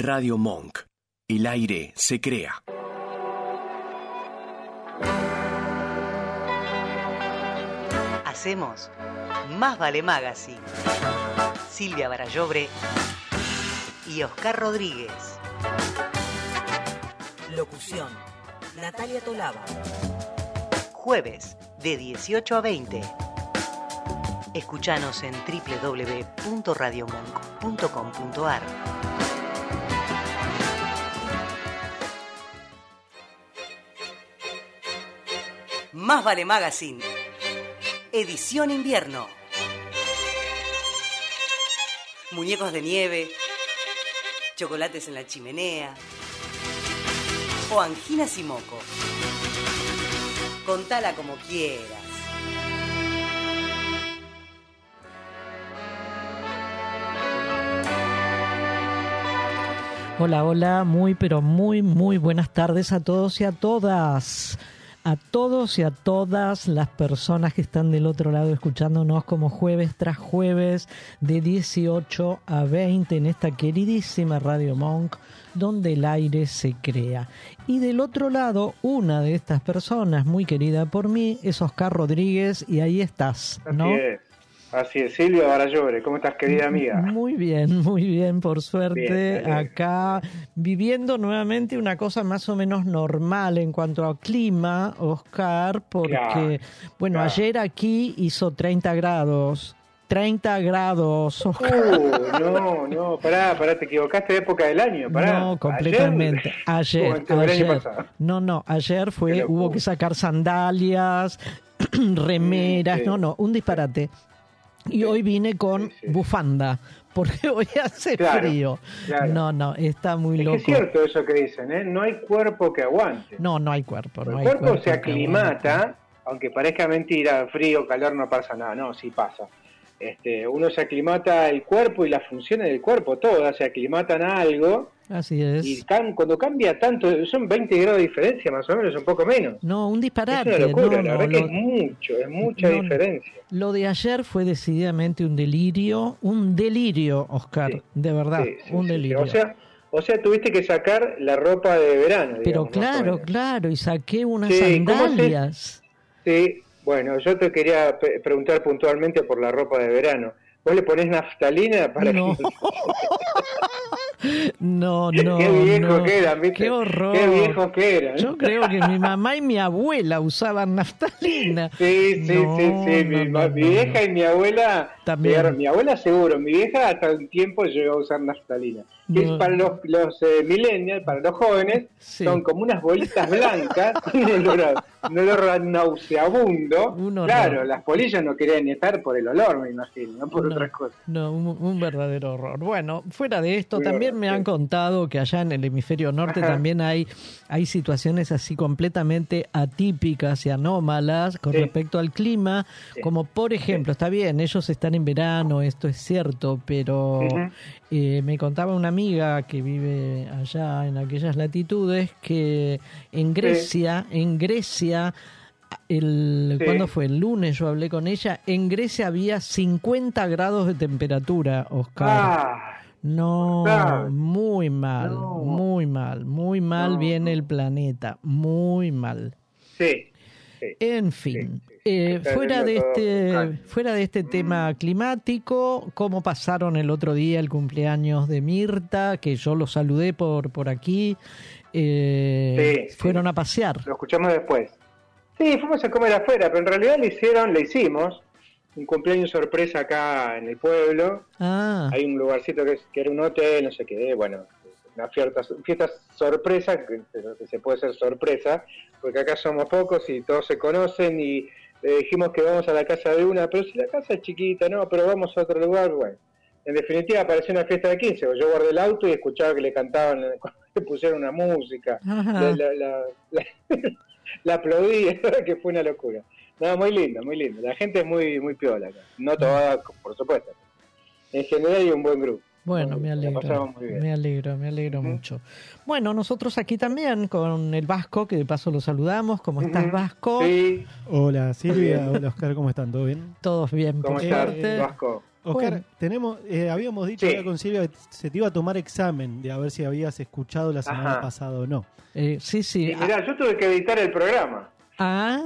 Radio Monk. El aire se crea. Hacemos Más Vale Magazine. Silvia Barallobre y Oscar Rodríguez. Locución. Natalia Tolaba. Jueves de 18 a 20. Escuchanos en www.radiomonk.com.ar. Más Vale Magazine. Edición invierno. Muñecos de nieve, chocolates en la chimenea o anginas y moco. Contala como quieras. Hola, hola, muy pero muy muy buenas tardes a todos y a todas. A todos y a todas las personas que están del otro lado escuchándonos como jueves tras jueves de 18 a 20 en esta queridísima Radio Monk donde el aire se crea. Y del otro lado, una de estas personas muy querida por mí es Oscar Rodríguez y ahí estás, ¿no? Así es. Así es, Silvia Barallobre, ¿cómo estás querida amiga? Muy bien, muy bien, por suerte, acá viviendo nuevamente una cosa más o menos normal en cuanto al clima, Oscar, porque, bueno, ayer aquí hizo 30 grados. 30 grados. Uh, no, no, pará, pará, te equivocaste de época del año, pará. No, completamente. Ayer, ayer, no, no, ayer fue, hubo que sacar sandalias, remeras, no, no, un disparate. Y hoy vine con bufanda, porque hoy hace frío. No, no, está muy loco. Es cierto eso que dicen, ¿eh? No hay cuerpo que aguante. No, no hay cuerpo. No el cuerpo, se aclimata, aunque parezca mentira, frío, calor, no pasa nada. No, sí pasa. Este, uno se aclimata el cuerpo y las funciones del cuerpo, todas se aclimatan a algo. Así es. Y cuando cambia tanto, son 20 grados de diferencia más o menos, un poco menos. No, un disparate. Es una locura, la verdad que es mucho, es mucha diferencia. Lo de ayer fue decididamente un delirio, un delirio, Oscar, de verdad, un delirio. O sea, o sea, tuviste que sacar la ropa de verano. Pero claro, claro, y saqué unas sandalias. Sí, bueno, yo te quería preguntar puntualmente por la ropa de verano. ¿Vos le ponés naftalina para no. que... no, no. Qué viejo no. que era, ¿viste? Qué horror. Qué viejo que era. Yo creo que mi mamá y mi abuela usaban naftalina. Sí, sí, no, sí, sí. Mi, no, mi vieja y mi abuela. También. Mi abuela seguro. Mi vieja hasta un tiempo llegó a usar naftalina. Que es para los, los eh, millennials, para los jóvenes, Sí. son como unas bolitas blancas, un olor, un olor nauseabundo. Un horror. Claro, las polillas no querían ni estar por el olor, me imagino, no por otras cosas. No, un, un verdadero horror. Bueno, fuera de esto, también me han sí. contado que allá en el hemisferio norte Ajá. también hay, hay situaciones así completamente atípicas y anómalas con Sí. respecto al clima, Sí. como por ejemplo, está bien, ellos están en verano, esto es cierto, pero eh, me contaba una amiga que vive allá en aquellas latitudes que en Grecia, en Grecia, el, Sí. ¿cuándo fue? El lunes yo hablé con ella, en Grecia había 50 grados de temperatura, Oscar. Ah, no, muy mal, No. muy mal, muy mal No, viene el planeta, muy mal. sí. sí. En fin, Sí, sí. eh, Está fuera de este fuera de este tema climático, ¿cómo pasaron el otro día el cumpleaños de Mirta? Que yo lo saludé por por aquí. Eh, fueron a pasear. Lo escuchamos después. Sí, fuimos a comer afuera, pero en realidad le hicieron, le hicimos un cumpleaños sorpresa acá en el pueblo. Ah, Hay un lugarcito que, es- que era un hotel, no sé qué, bueno, una fiesta, fiesta sorpresa, que, que se puede ser sorpresa, porque acá somos pocos y todos se conocen y le dijimos que vamos a la casa de una, pero si la casa es chiquita, no, pero vamos a otro lugar, bueno. En definitiva pareció una fiesta de 15, o yo guardé el auto y escuchaba que le cantaban, le pusieron una música, la, la, la, la- la aplaudí, que fue una locura. No, muy lindo, muy lindo. La gente es muy muy piola acá. No toda, por supuesto. En general hay un buen grupo. Bueno, me La alegro, pasamos muy bien. me alegro, me alegro Ujú. mucho. Bueno, nosotros aquí también con el Vasco, que de paso lo saludamos. ¿Cómo estás. Vasco? Sí, Hola Silvia, hola Oscar, ¿cómo están? ¿Todo bien? Todos bien, ¿cómo por estás. Vasco? Oscar, Bueno. tenemos, eh, habíamos dicho Sí. ya con Silvia que se te iba a tomar examen de a ver si habías escuchado la semana Ajá. pasada o no. Eh, sí, sí. Y mirá, yo tuve que editar el programa. Ah,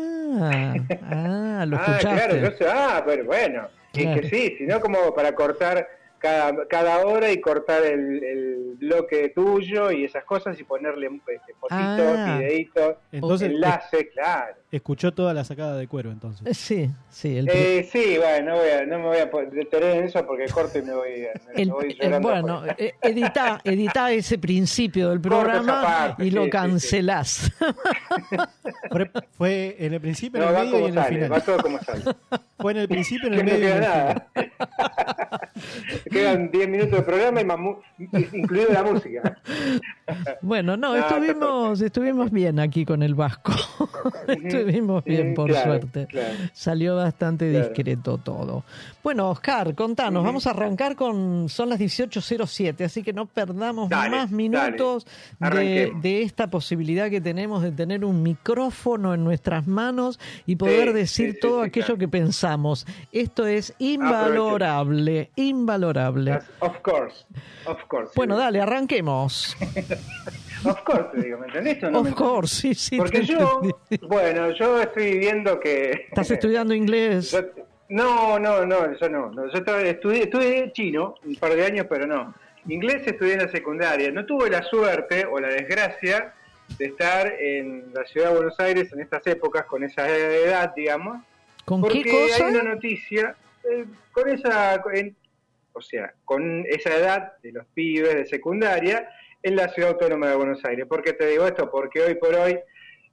ah, lo ah, claro, yo sé, ah, pero bueno, Claro. y que sí, sino como para cortar cada, cada hora y cortar el, el bloque tuyo y esas cosas y ponerle este, fotitos, Ah. videitos, Entonces, enlaces, claro. Escuchó toda la sacada de cuero entonces. Eh, Sí, sí. El, Eh, sí, bueno, no, voy a, no me voy a detener en eso porque corto y me voy, me el- voy eh, llorando. bueno, por- eh, edita, edita ese principio del programa parte, y lo sí, sí, sí. cancelás. Fue, fue en el principio, en no, el va medio y como en el sale, va final. todo como sale. Fue en el principio, en el no medio y en queda el final. nada. Quedan 10 minutos de programa y más mu- incluido la música. Bueno, no, Ah, está estuvimos, estuvimos bien aquí con el Vasco. estuvimos bien, por claro, suerte. claro. Salió bastante Claro. discreto todo. Bueno, Oscar, contanos, vamos a arrancar con. Son las 18.07, así que no perdamos Dale, más minutos de, esta posibilidad que tenemos de tener un micrófono en nuestras manos y poder Sí, decir sí, todo aquello que pensamos. Esto es invalorable, invalorable. Of course, of course. Bueno, dale, arranquemos. Of course, te digo, ¿me entendiste o no? Of me course, sí, sí. Porque yo, entendí. bueno, yo estoy viendo que... ¿Estás estudiando inglés? Yo- no, no, no, yo no. Yo estudié, estudié chino un par de años, pero no. Inglés estudié en la secundaria. No tuve la suerte o la desgracia de estar en la ciudad de Buenos Aires en estas épocas, con esa edad, digamos. ¿Con porque qué cosa? hay una noticia, eh, con esa, en- o sea, con esa edad de los pibes de secundaria en la ciudad autónoma de Buenos Aires. ¿Por qué te digo esto? Porque hoy por hoy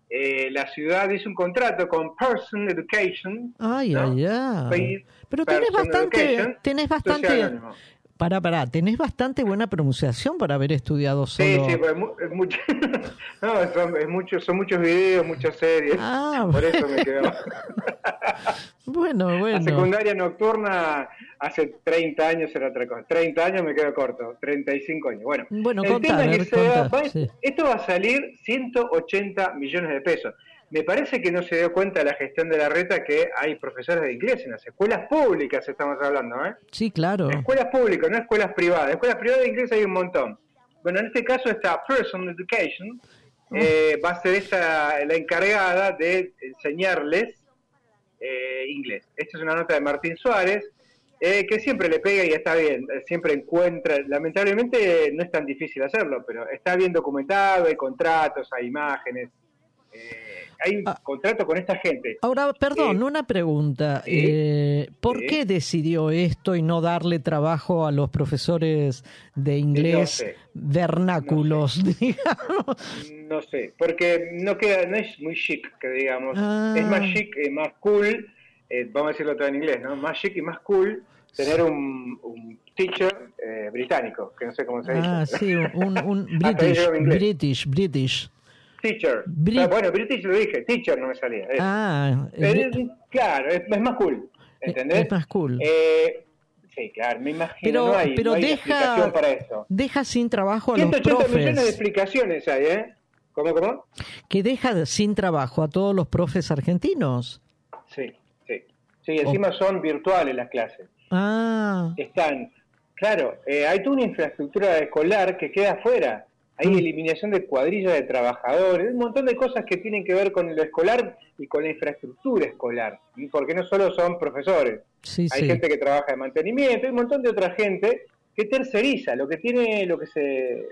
eh, la ciudad hizo un contrato con Person Education. Ay, ¿no? ay, ay. Pero tenés Person bastante, tenés bastante, Para, para, tenés bastante buena pronunciación para haber estudiado Sí, solo. sí, pues es, mu- es mucho, no, son, es mucho, son muchos videos, muchas series. Ah, por eso me quedo. bueno, La bueno. secundaria nocturna hace 30 años era otra cosa. 30 años me quedo corto, 35 años. Bueno, Bueno, el contá, tema es que ver, se contá, va- sí. esto va a salir 180 millones de pesos. Me parece que no se dio cuenta la gestión de la reta que hay profesores de inglés en las escuelas públicas, estamos hablando, ¿eh? Sí, claro. Escuelas públicas, no escuelas privadas. Escuelas privadas de inglés hay un montón. Bueno, en este caso esta Person Education eh, va a ser esta, la encargada de enseñarles eh, inglés. Esta es una nota de Martín Suárez, eh, que siempre le pega y está bien, siempre encuentra, lamentablemente no es tan difícil hacerlo, pero está bien documentado, hay contratos, hay imágenes, eh, hay un Ah. contrato con esta gente. Ahora, perdón, Sí. una pregunta. Eh, ¿Por qué decidió esto y no darle trabajo a los profesores de No inglés sé. vernáculos, digamos? No sé, porque no queda, no es muy chic, que digamos. Ah. Es más chic y más cool, eh, vamos a decirlo todo en inglés, ¿no? Más chic y más cool tener un, un teacher eh, británico, que no sé cómo se dice. Ah, sí, un, un ahí British. British, British. Teacher. Brit- Ah, bueno, British lo dije, teacher no me salía. eso. Ah, es- claro, es, es más cool, ¿entendés? es más cool. Eh, sí, claro, me imagino, pero no hay, pero no hay deja, explicación para eso. deja sin trabajo a los 180 millones de profes. explicaciones hay, ¿eh? ¿Cómo, cómo? Que deja sin trabajo a todos los profes argentinos. Sí, sí. Sí, encima son virtuales las clases. Ah, Están, claro, eh, hay toda una infraestructura escolar que queda afuera. Hay eliminación de cuadrillas de trabajadores, un montón de cosas que tienen que ver con lo escolar y con la infraestructura escolar. Porque no solo son profesores, sí, hay sí. gente que trabaja de mantenimiento, hay un montón de otra gente que terceriza. Lo que tiene, lo que se,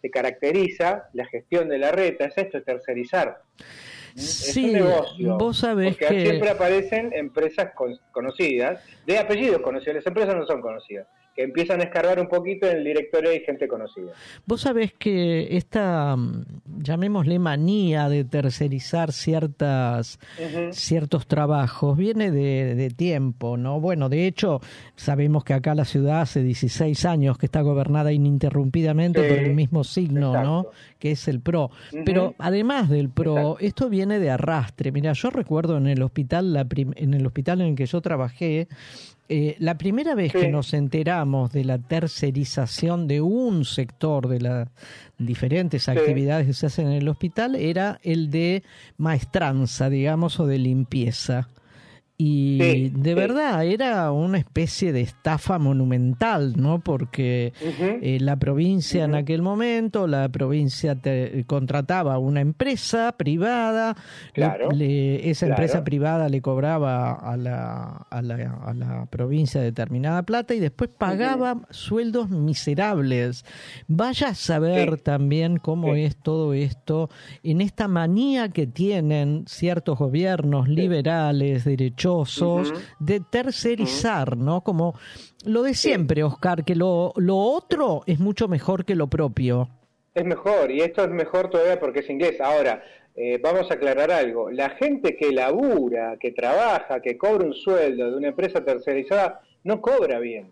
se caracteriza, la gestión de la reta, es esto, tercerizar. Es Sí, un negocio. vos sabés porque que- siempre aparecen empresas con- conocidas, de apellidos conocidos. Las empresas no son conocidas, empiezan a escarbar un poquito en el directorio hay gente conocida. Vos sabés que esta, mm, llamémosle manía de tercerizar ciertas, ciertos trabajos, viene de, de tiempo, ¿no? Bueno, de hecho, sabemos que acá la ciudad hace 16 años que está gobernada ininterrumpidamente Sí, por el mismo signo, ¿no? Que es el PRO. Pero además del PRO, Exacto. esto viene de arrastre. Mira, yo recuerdo en el hospital, la en el hospital en el que yo trabajé, eh, la primera vez Sí. que nos enteramos de la tercerización de un sector de las diferentes actividades que se hacen en el hospital era el de maestranza, digamos, o de limpieza. Y Sí, de sí. verdad era una especie de estafa monumental, ¿no? Porque eh, la provincia en aquel momento, la provincia te- contrataba una empresa privada, le- Claro, le- esa claro. empresa privada le cobraba a la, a, la, a la provincia determinada plata y después pagaba sueldos miserables. Vaya a saber Sí. también cómo es todo esto en esta manía que tienen ciertos gobiernos liberales, de tercerizar, ¿no? Como lo de siempre, Oscar, que lo, lo otro es mucho mejor que lo propio. Es mejor, y esto es mejor todavía porque es inglés. Ahora, eh, vamos a aclarar algo. La gente que labura, que trabaja, que cobra un sueldo de una empresa tercerizada, no cobra bien.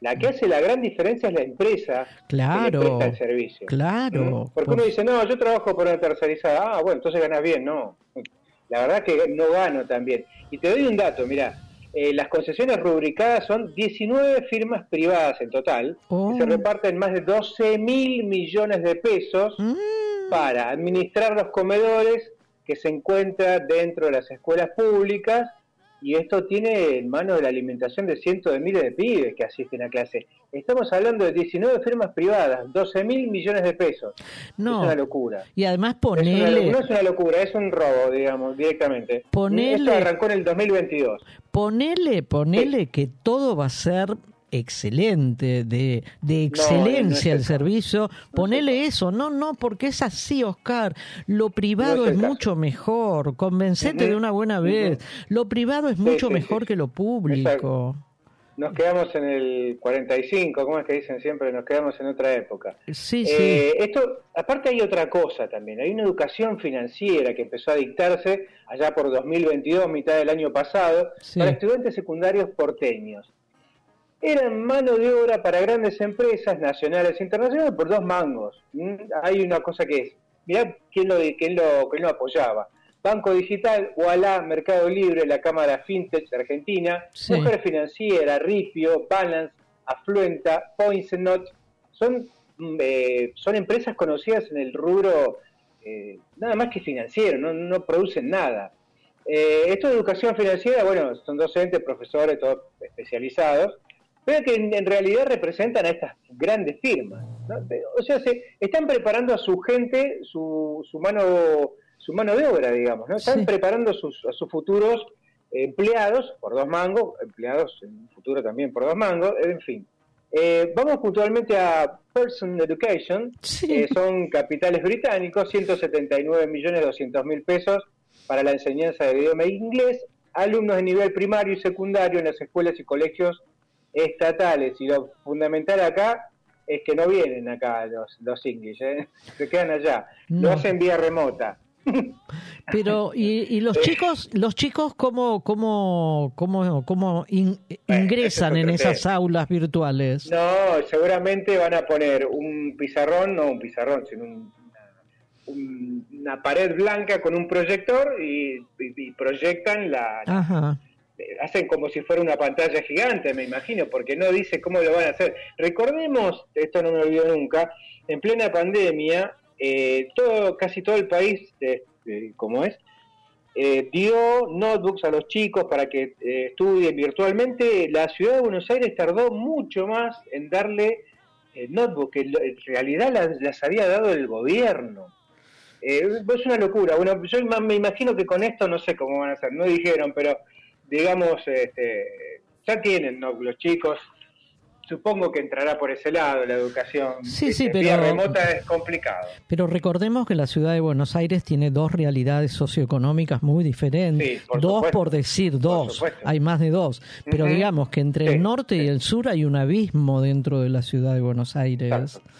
La que hace la gran diferencia es la empresa que le Claro, presta el servicio. claro. ¿Mm? Porque por- uno dice, no, yo trabajo por una tercerizada. Ah, bueno, entonces ganas bien. No, la verdad que no gano tan bien. Y te doy un dato, mira, eh, las concesiones rubricadas son 19 firmas privadas en total, Oh. que se reparten más de 12 mil millones de pesos Mm, para administrar los comedores que se encuentran dentro de las escuelas públicas y esto tiene en mano la alimentación de cientos de miles de pibes que asisten a clase. Estamos hablando de 19 firmas privadas, 12 mil millones de pesos. No. Es una locura. y además Es una ponele, no es una locura, es un robo, digamos, directamente. Ponele- Esto arrancó en el 2022. ponele, ponele que todo va a ser excelente, de, de excelencia no el es el servicio, ponele eso, no, no, porque es así, Oscar, lo privado es mucho mejor, convencete de una buena vez, lo privado es mucho mejor que lo público. Nos quedamos en el 45, ¿cómo es que dicen siempre? Nos quedamos en otra época. Sí, Eh, sí, esto, aparte hay otra cosa también, hay una educación financiera que empezó a dictarse allá por 2022, mitad del año pasado, Sí. para estudiantes secundarios porteños. Eran mano de obra para grandes empresas nacionales e internacionales por dos mangos. ¿Mm? Hay una cosa que es, mirá quién lo, quién lo, quién lo apoyaba. Banco Digital, Walla, Mercado Libre, la Cámara Fintech de Argentina, Sí. Mujer Financiera, Ripio, Balance, Afluenta, Poinsnot, son, mm, eh, son empresas conocidas en el rubro eh, nada más que financiero, no, no producen nada. Eh, esto de educación financiera, bueno, son docentes, profesores, todos especializados, pero que en, en realidad representan a estas grandes firmas. ¿no? O sea, se están preparando a su gente, su, su mano su mano de obra, digamos, ¿no? Están Sí. preparando sus, a sus futuros empleados por dos mangos, empleados en un futuro también por dos mangos, en fin. Eh, vamos puntualmente a Person Education, Sí. eh, son capitales británicos, 179 millones 200 mil pesos para la enseñanza de idioma inglés, alumnos de nivel primario y secundario en las escuelas y colegios estatales. Y lo fundamental acá es que no vienen acá los, los English, ¿eh? se quedan allá, No. lo hacen vía remota. Pero y, y los chicos, los chicos cómo cómo cómo cómo in- ingresan es en esas aulas virtuales. No, seguramente van a poner un pizarrón, no un pizarrón, sino un- una, un- una pared blanca con un proyector y, y- y proyectan la, la- Ajá. Hacen como si fuera una pantalla gigante, me imagino, porque no dice cómo lo van a hacer. Recordemos, esto no me olvido nunca, en plena pandemia, eh, todo, casi todo el país, eh, eh, como es, eh, dio notebooks a los chicos para que eh, estudien virtualmente. La ciudad de Buenos Aires tardó mucho más en darle eh, notebook, que en realidad las, las había dado el gobierno. Eh, es una locura. Bueno, yo me imagino que con esto no sé cómo van a hacer, no dijeron, pero digamos, este, ya tienen ¿no? los chicos. Supongo que entrará por ese lado la educación. Sí, sí, Este, vía pero- remota es complicado. Pero recordemos que la ciudad de Buenos Aires tiene dos realidades socioeconómicas muy diferentes. Sí, por dos supuesto. por decir dos, hay más de dos. Pero digamos que entre Sí, el norte y sí. el sur hay un abismo dentro de la ciudad de Buenos Aires. Exacto.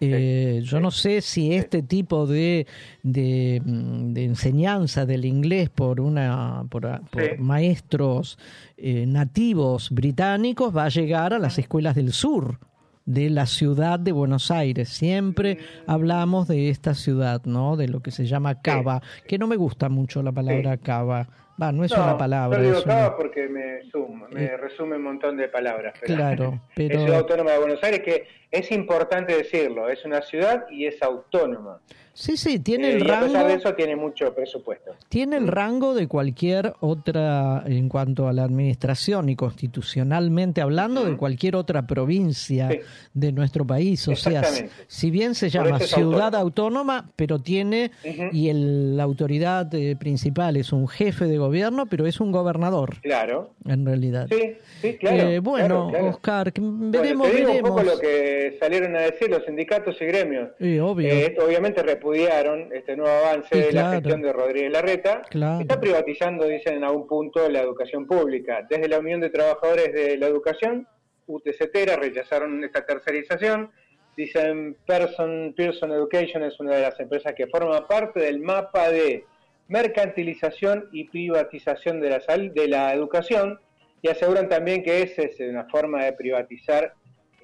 Eh, yo sí. no sé si este tipo de, de, mm, de enseñanza del inglés por una por, por maestros eh, nativos británicos va a llegar a las escuelas del sur de la ciudad de Buenos Aires. Siempre hablamos de esta ciudad, ¿no? De lo que se llama Cava, que no me gusta mucho la palabra Cava. Va, no es No, una palabra. Yo digo es una- porque me, suma, me Eh, resume un montón de palabras. pero Claro, pero- Es Ciudad Autónoma de Buenos Aires, que es importante decirlo, es una ciudad y es autónoma. Sí, sí, tiene Eh, el y a pesar rango. de eso tiene mucho presupuesto. Tiene el rango de cualquier otra, en cuanto a la administración y constitucionalmente hablando, de cualquier otra provincia Sí. de nuestro país. O sea, si, bien se llama es ciudad autónoma. autónoma, pero tiene, y el- la autoridad eh, principal es un jefe de gobierno, pero es un gobernador, Claro. en realidad. Sí, sí, claro. Eh, bueno, claro, claro. Oscar, Bueno, veremos, te digo veremos. un poco lo que salieron a decir los sindicatos y gremios. Sí, obvio. Eh, esto obviamente repudiaron este nuevo avance Sí, de claro. la gestión de Rodríguez Larreta. Claro. Está privatizando, dicen en algún punto, la educación pública. Desde la Unión de Trabajadores de la Educación, UTCTera, rechazaron esta tercerización. Dicen Person, Pearson Education es una de las empresas que forma parte del mapa de mercantilización y privatización de la, sal- de la educación y aseguran también que esa es una forma de privatizar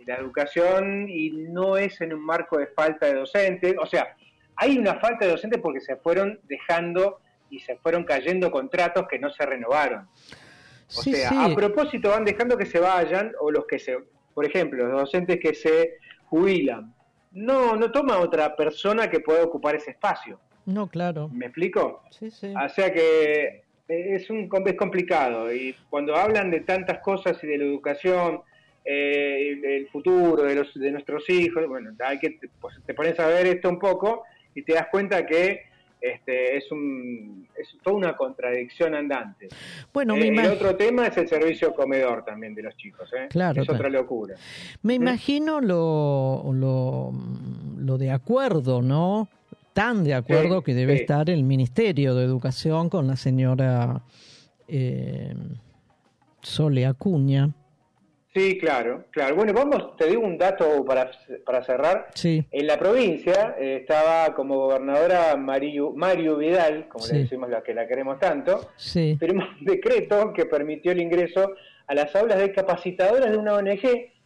la educación y no es en un marco de falta de docentes. O sea, hay una falta de docentes porque se fueron dejando y se fueron cayendo contratos que no se renovaron. O Sí, sea, sí. a propósito van dejando que se vayan o los que se, por ejemplo, los docentes que se jubilan. No, no toma otra persona que pueda ocupar ese espacio. No, claro. ¿Me explico? Sí, sí. O sea que es un es complicado y cuando hablan de tantas cosas y de la educación, eh, el futuro de, los, de nuestros hijos, bueno, hay que pues, te pones a ver esto un poco y te das cuenta que este es un es toda una contradicción andante. Bueno, Eh, el otro tema es el servicio comedor también de los chicos, ¿eh? Claro, es otra locura. Me imagino lo, lo, lo de acuerdo, ¿no? Tan de acuerdo Sí, que debe sí. estar el Ministerio de Educación con la señora eh, Sole Acuña. Sí, claro, claro. Bueno, vamos, te digo un dato para, para cerrar. Sí, En la provincia eh, estaba como gobernadora Mario, Mario Vidal, como Sí. le decimos la que la queremos tanto, sí. firmó un decreto que permitió el ingreso a las aulas de capacitadoras de una ONG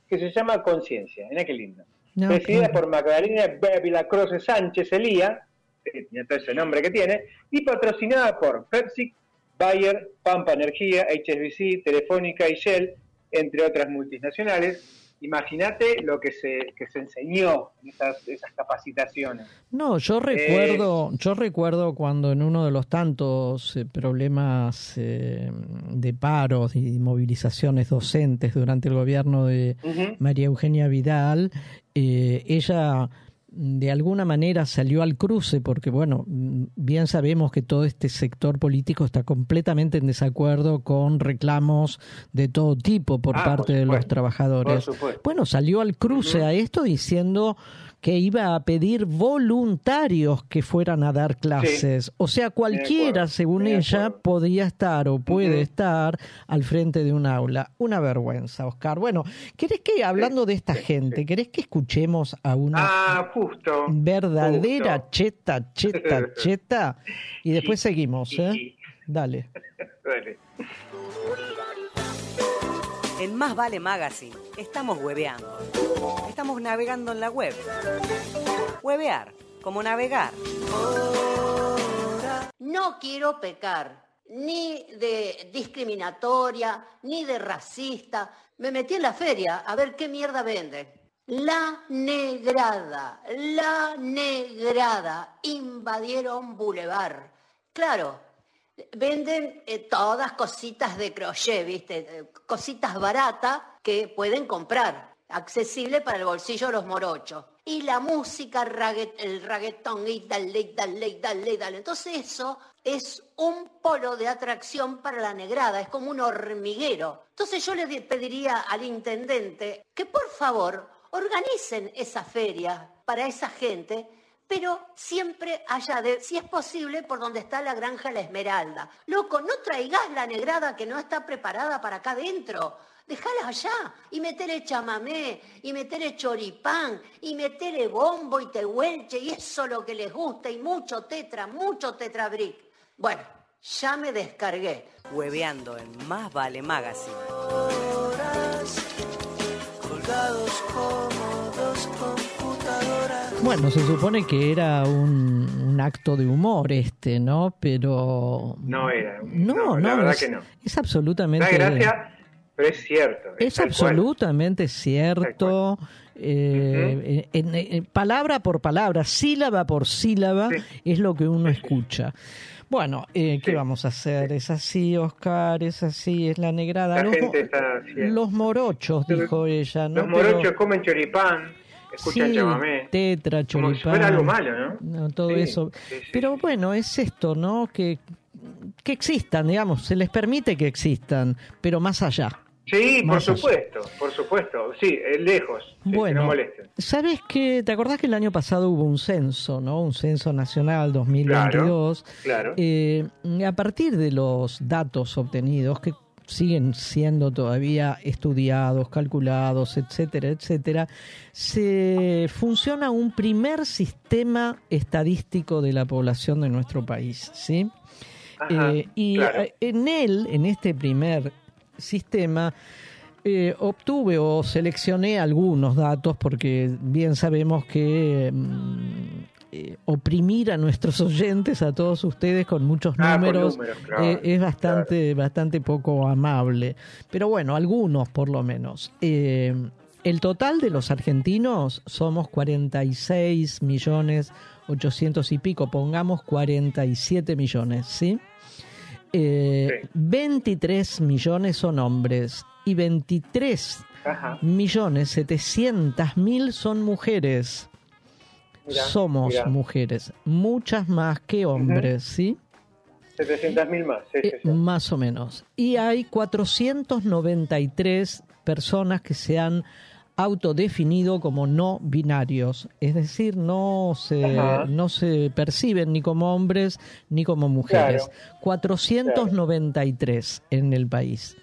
que se llama Conciencia. Mira qué lindo. No, Presidida por Magdalena Bébila Croce Sánchez Elía, que tiene todo ese nombre que tiene, y patrocinada por Pepsi, Bayer, Pampa Energía, HSBC, Telefónica y Shell, entre otras multinacionales. Imagínate lo que se, que se enseñó en esas, esas capacitaciones. No, yo recuerdo, yo recuerdo cuando en uno de los tantos eh, problemas eh, de paros y movilizaciones docentes durante el gobierno de. María Eugenia Vidal, eh, ella de alguna manera salió al cruce porque, bueno, bien sabemos que todo este sector político está completamente en desacuerdo con reclamos de todo tipo por Ah, por parte de los trabajadores. Bueno, salió al cruce a esto diciendo que iba a pedir voluntarios que fueran a dar clases. O sea, cualquiera, acuerdo, según ella, podía estar o puede estar al frente de un aula. Una vergüenza, Oscar. Bueno, ¿querés que, hablando de esta gente, querés que escuchemos a una Ah, justo. verdadera justo. cheta, cheta, cheta? Y después seguimos, ¿eh? Sí. Dale. Dale. En Más Vale Magazine estamos hueveando. Estamos navegando en la web. Huevear, como navegar. No quiero pecar ni de discriminatoria, ni de racista. Me metí en la feria a ver qué mierda vende. La negrada, la negrada invadieron Boulevard. Claro, venden eh, todas cositas de crochet, ¿viste? Eh, Cositas baratas que pueden comprar, accesible para el bolsillo de los morochos. Y la música, el reggaetón, y dale, dale, dale, dale. Entonces eso es un polo de atracción para la negrada, es como un hormiguero. Entonces yo le di- pediría al intendente que por favor organicen esa feria para esa gente pero siempre allá de, si es posible, por donde está la granja La Esmeralda. Loco, no traigas la negrada que no está preparada para acá adentro. Dejala allá y metele chamamé, y metele choripán, y metele bombo y tehuelche, y eso lo que les gusta, y mucho tetra, mucho tetrabric. Bueno, ya me descargué. Hueveando en Más Vale Magazine. colgados como. Bueno, se supone que era un, un acto de humor este, ¿no? Pero... No era. No, no, la verdad es, que no. es absolutamente... Da gracia, pero es cierto. Es cual. absolutamente cierto. eh, en- en- en- palabra por palabra, sílaba por sílaba, Sí. es lo que uno escucha. Bueno, eh, ¿qué Sí. vamos a hacer? Es así, Oscar, es así, es la negrada. La Los, gente está los morochos, dijo ella. ¿no? Los morochos Pero- comen choripán, escuchan sí, chamamé. tetra, Como si choripán. fuera algo malo, ¿no? No, todo Sí, eso. sí, Pero bueno, es esto, ¿no? Que, que existan, digamos, se les permite que existan, pero más allá. Sí, por Más allá. supuesto, por supuesto. Sí, lejos. sí, que no Bueno, molesten. ¿sabes qué? ¿Te acordás que el año pasado hubo un censo, ¿no? Un censo nacional 2022. Claro. Eh, a partir de los datos obtenidos, que siguen siendo todavía estudiados, calculados, etcétera, etcétera, se funciona un primer sistema estadístico de la población de nuestro país, ¿sí? Ajá, Eh, y claro. eh, en él, en este primer sistema, eh, obtuve o seleccioné algunos datos porque bien sabemos que mm, eh, oprimir a nuestros oyentes, a todos ustedes con muchos Ah, con números, claro, eh, es bastante, bastante poco amable. Pero bueno, algunos por lo menos. Eh, el total de los argentinos somos 46 millones 800 y pico, pongamos 47 millones, ¿sí? Eh, Sí. 23 millones son hombres y 23 Ajá. millones 700 mil son mujeres. Mirá, Somos mirá. mujeres, muchas más que hombres, ¿sí? 700.000 más. Sí, Eh, sí. más o menos. Y hay 493 personas que se han autodefinido como no binarios, es decir, no se, Ajá. no se perciben ni como hombres ni como mujeres. Claro. 493 en el país.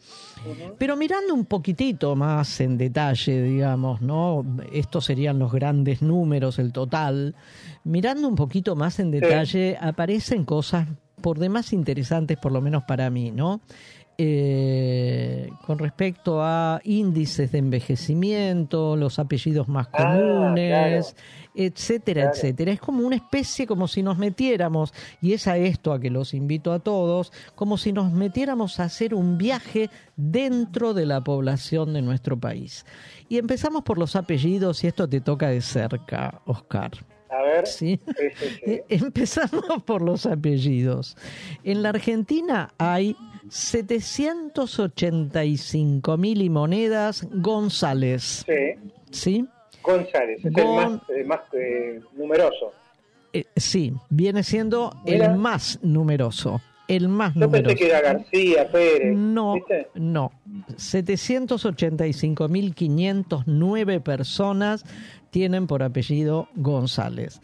Pero mirando un poquitito más en detalle, digamos, ¿no? Estos serían los grandes números, el total. Mirando un poquito más en detalle, aparecen cosas por demás interesantes, por lo menos para mí, ¿no? Eh, con respecto a índices de envejecimiento, los apellidos más Ah, comunes, etcétera, Claro. etcétera. Es como una especie, como si nos metiéramos, y es a esto a que los invito a todos, como si nos metiéramos a hacer un viaje dentro de la población de nuestro país. Y empezamos por los apellidos, y esto te toca de cerca, Oscar. A ver. ¿sí? Sí, sí, sí. Empezamos por los apellidos. En la Argentina hay 785 mil y monedas González, Sí. ¿sí? González, es el Gon- más, eh, más eh, numeroso. Eh, sí, viene siendo Mira. el más numeroso. El más Yo numeroso. pensé que era García, Pérez. No, ¿viste? no. 785.509 personas tienen por apellido González.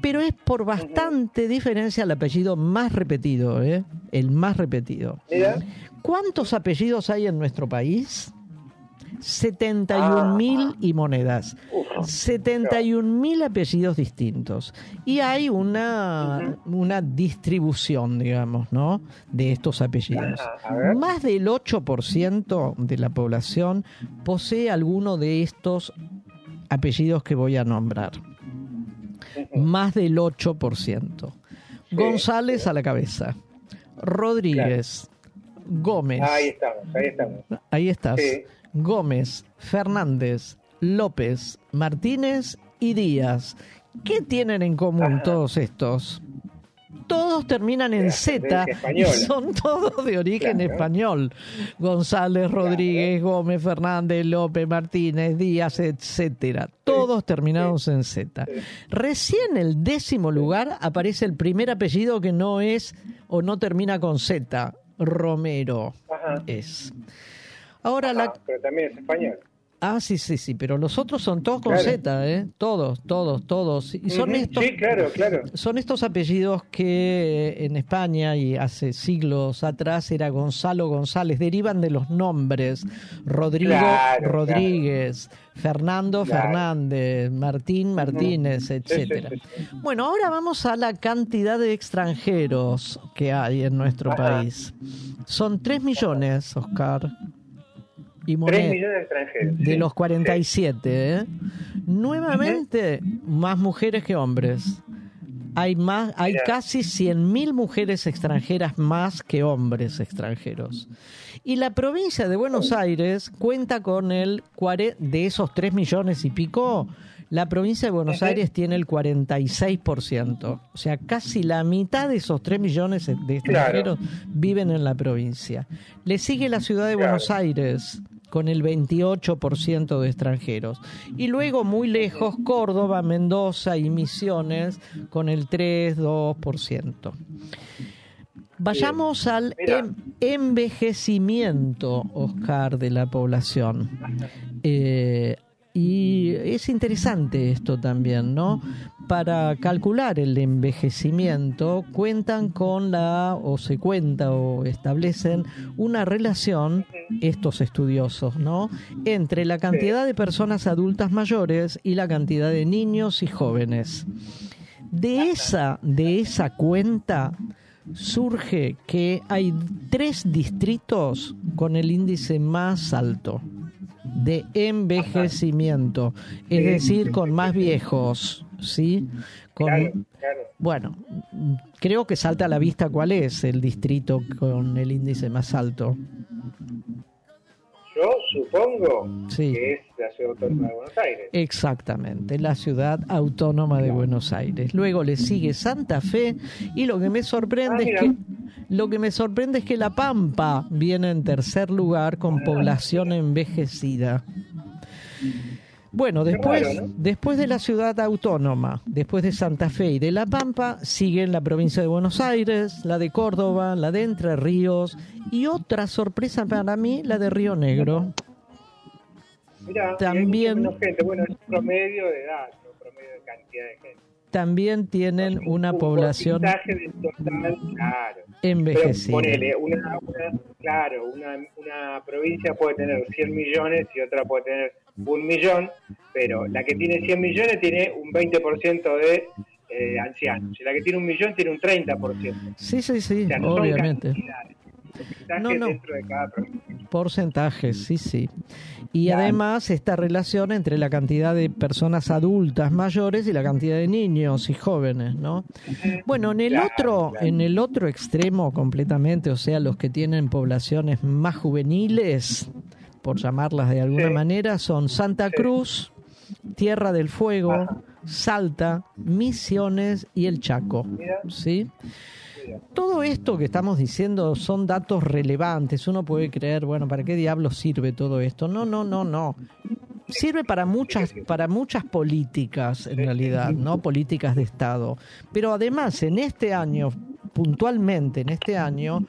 Pero es por bastante diferencia el apellido más repetido, ¿eh? El más repetido. ¿Cuántos apellidos hay en nuestro país? 71 mil y monedas. Uf. 71 mil apellidos distintos. Y hay una, una distribución, digamos, ¿no? De estos apellidos. Ajá, a ver. Más del 8% de la población posee alguno de estos apellidos que voy a nombrar. Más del 8%. González a la cabeza. Rodríguez. Gómez. Ahí estamos, ahí estamos. Ahí estás. Sí. Gómez, Fernández, López, Martínez y Díaz. ¿Qué tienen en común Ajá. todos estos? Todos terminan en Z y son todos de origen Claro. español. González, Rodríguez, Gómez, Fernández, López, Martínez, Díaz, etcétera. Todos terminados en Z. Sí. Recién el décimo lugar aparece el primer apellido que no es o no termina con Z. Romero Ajá. es. Ahora Ah, la pero también es español. Ah, sí, sí, sí, pero los otros son todos con Claro. Z, ¿eh? Todos, todos, todos. Y son Ujú, estos Sí, claro, claro. son estos apellidos que en España y hace siglos atrás era Gonzalo González, derivan de los nombres Rodrigo Claro, Rodríguez, Fernando. Fernández, Martín Martínez, sí, etcétera. sí, sí. Bueno, ahora vamos a la cantidad de extranjeros que hay en nuestro Ajá. país. Son 3 millones, Oscar. Y Tres moned- millones de extranjeros. de sí. los 47, ¿eh? Nuevamente, más mujeres que hombres. Hay, más, hay Mira. casi 100.000 mujeres extranjeras más que hombres extranjeros. Y la provincia de Buenos Aires cuenta con el, de esos 3 millones y pico, la provincia de Buenos. Aires tiene el 46%. O sea, casi la mitad de esos 3 millones de extranjeros viven en la provincia. Le sigue la ciudad de Claro. Buenos Aires con el 28% de extranjeros. Y luego muy lejos Córdoba, Mendoza y Misiones con el 3-2%. Vayamos al Mira. em- envejecimiento, Oscar, de la población. Eh, y es interesante esto también, ¿no? Para calcular el envejecimiento cuentan con la, o se cuenta o establecen una relación, estos estudiosos, ¿no? Entre la cantidad de personas adultas mayores y la cantidad de niños y jóvenes. De esa, de esa cuenta surge que hay tres distritos con el índice más alto de envejecimiento, es decir, con más viejos, ¿sí? Con, Claro, claro. Bueno, creo que salta a la vista cuál es el distrito con el índice más alto. Yo supongo Sí. que es la ciudad autónoma de Buenos Aires. Exactamente, la ciudad autónoma de Buenos Aires. Luego le sigue Santa Fe y lo que me sorprende Ah, es que lo que me sorprende es que La Pampa viene en tercer lugar con población envejecida. Bueno, después, raro, ¿no? después de la ciudad autónoma, después de Santa Fe y de La Pampa, siguen la provincia de Buenos Aires, la de Córdoba, la de Entre Ríos y otra sorpresa para mí, la de Río Negro. Mirá, También- gente. Bueno, es promedio de edad, promedio de cantidad de gente. También tienen Un- una un población total, claro. Envejecida. ponele, una, una- claro, una, una provincia puede tener 100 millones y otra puede tener un millón, pero la que tiene 100 millones tiene un 20% de eh, ancianos, y la que tiene un millón tiene un 30%. Sí, sí, sí, O sea, no son obviamente. porcentajes No, no. dentro de cada provincia. Porcentajes, sí, sí. Y Claro. además esta relación entre la cantidad de personas adultas mayores y la cantidad de niños y jóvenes, ¿no? Bueno, en el Claro, otro, claro. en el otro extremo completamente, o sea, los que tienen poblaciones más juveniles, por llamarlas de alguna Sí. manera, son Santa Sí. Cruz, Tierra del Fuego, Ajá. Salta, Misiones y el Chaco. Mira. ¿Sí? Todo esto que estamos diciendo son datos relevantes. Uno puede creer, bueno, ¿para qué diablos sirve todo esto? No, no, no, no. Sirve para muchas, para muchas políticas, en realidad, ¿no? Políticas de Estado. Pero además, en este año, puntualmente en este año,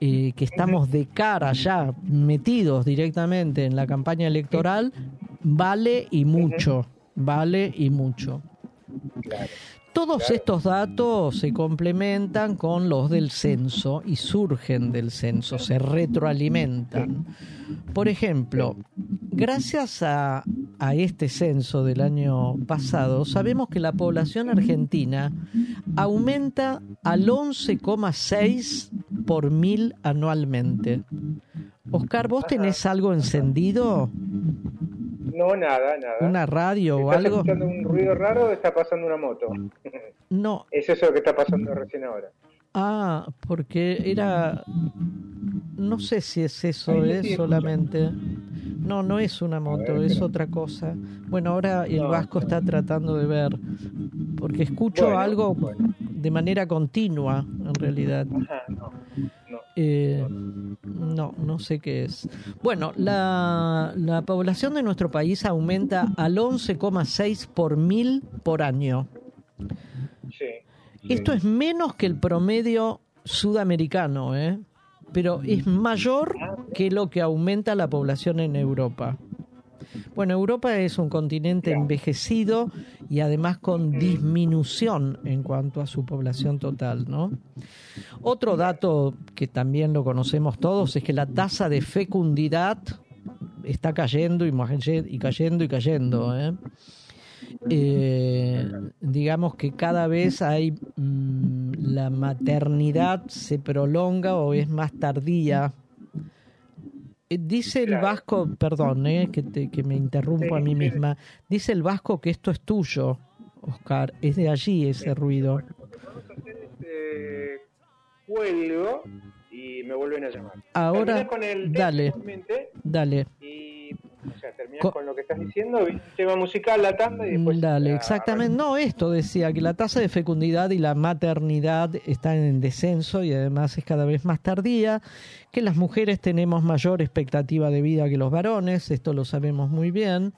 eh, que estamos de cara ya, metidos directamente en la campaña electoral, vale y mucho. Vale y mucho. Todos Claro. estos datos se complementan con los del censo y surgen del censo, se retroalimentan. Por ejemplo, gracias a, a este censo del año pasado, sabemos que la población argentina aumenta al 11,6 por mil anualmente. Oscar, ¿vos tenés algo encendido? No, nada, nada. ¿Una radio o ¿Estás algo? escuchando un ruido raro o está pasando una moto? No, es eso lo que está pasando recién ahora. Ah, porque era... No sé si es eso, se es solamente... No, no es una moto, ver, es otra cosa. Bueno, ahora el No, Vasco no. está tratando de ver, porque escucho Bueno, algo bueno. de manera continua, en realidad. Ajá, no. Eh, no, no sé qué es. Bueno, la, la población de nuestro país aumenta al 11,6 por mil por año. Sí. Esto es menos que el promedio sudamericano, ¿eh? pero es mayor que lo que aumenta la población en Europa. Bueno, Europa es un continente envejecido y además con disminución en cuanto a su población total, ¿no? Otro dato que también lo conocemos todos es que la tasa de fecundidad está cayendo y, cayendo y cayendo, ¿eh? Eh, digamos que cada vez hay mm, la maternidad se prolonga o es más tardía Dice el vasco, perdón, eh, que, te- que me interrumpo a mí misma, dice el vasco que esto es tuyo, Oscar, es de allí ese ruido. Eh, cuelgo y me vuelven a llamar. Ahora, con el dale. Dale, y o sea, terminás Co- con lo que estás diciendo, un tema musical, la tanda y después... dale, exactamente. No, esto decía que la tasa de fecundidad y la maternidad están en descenso y además es cada vez más tardía, que las mujeres tenemos mayor expectativa de vida que los varones, esto lo sabemos muy bien,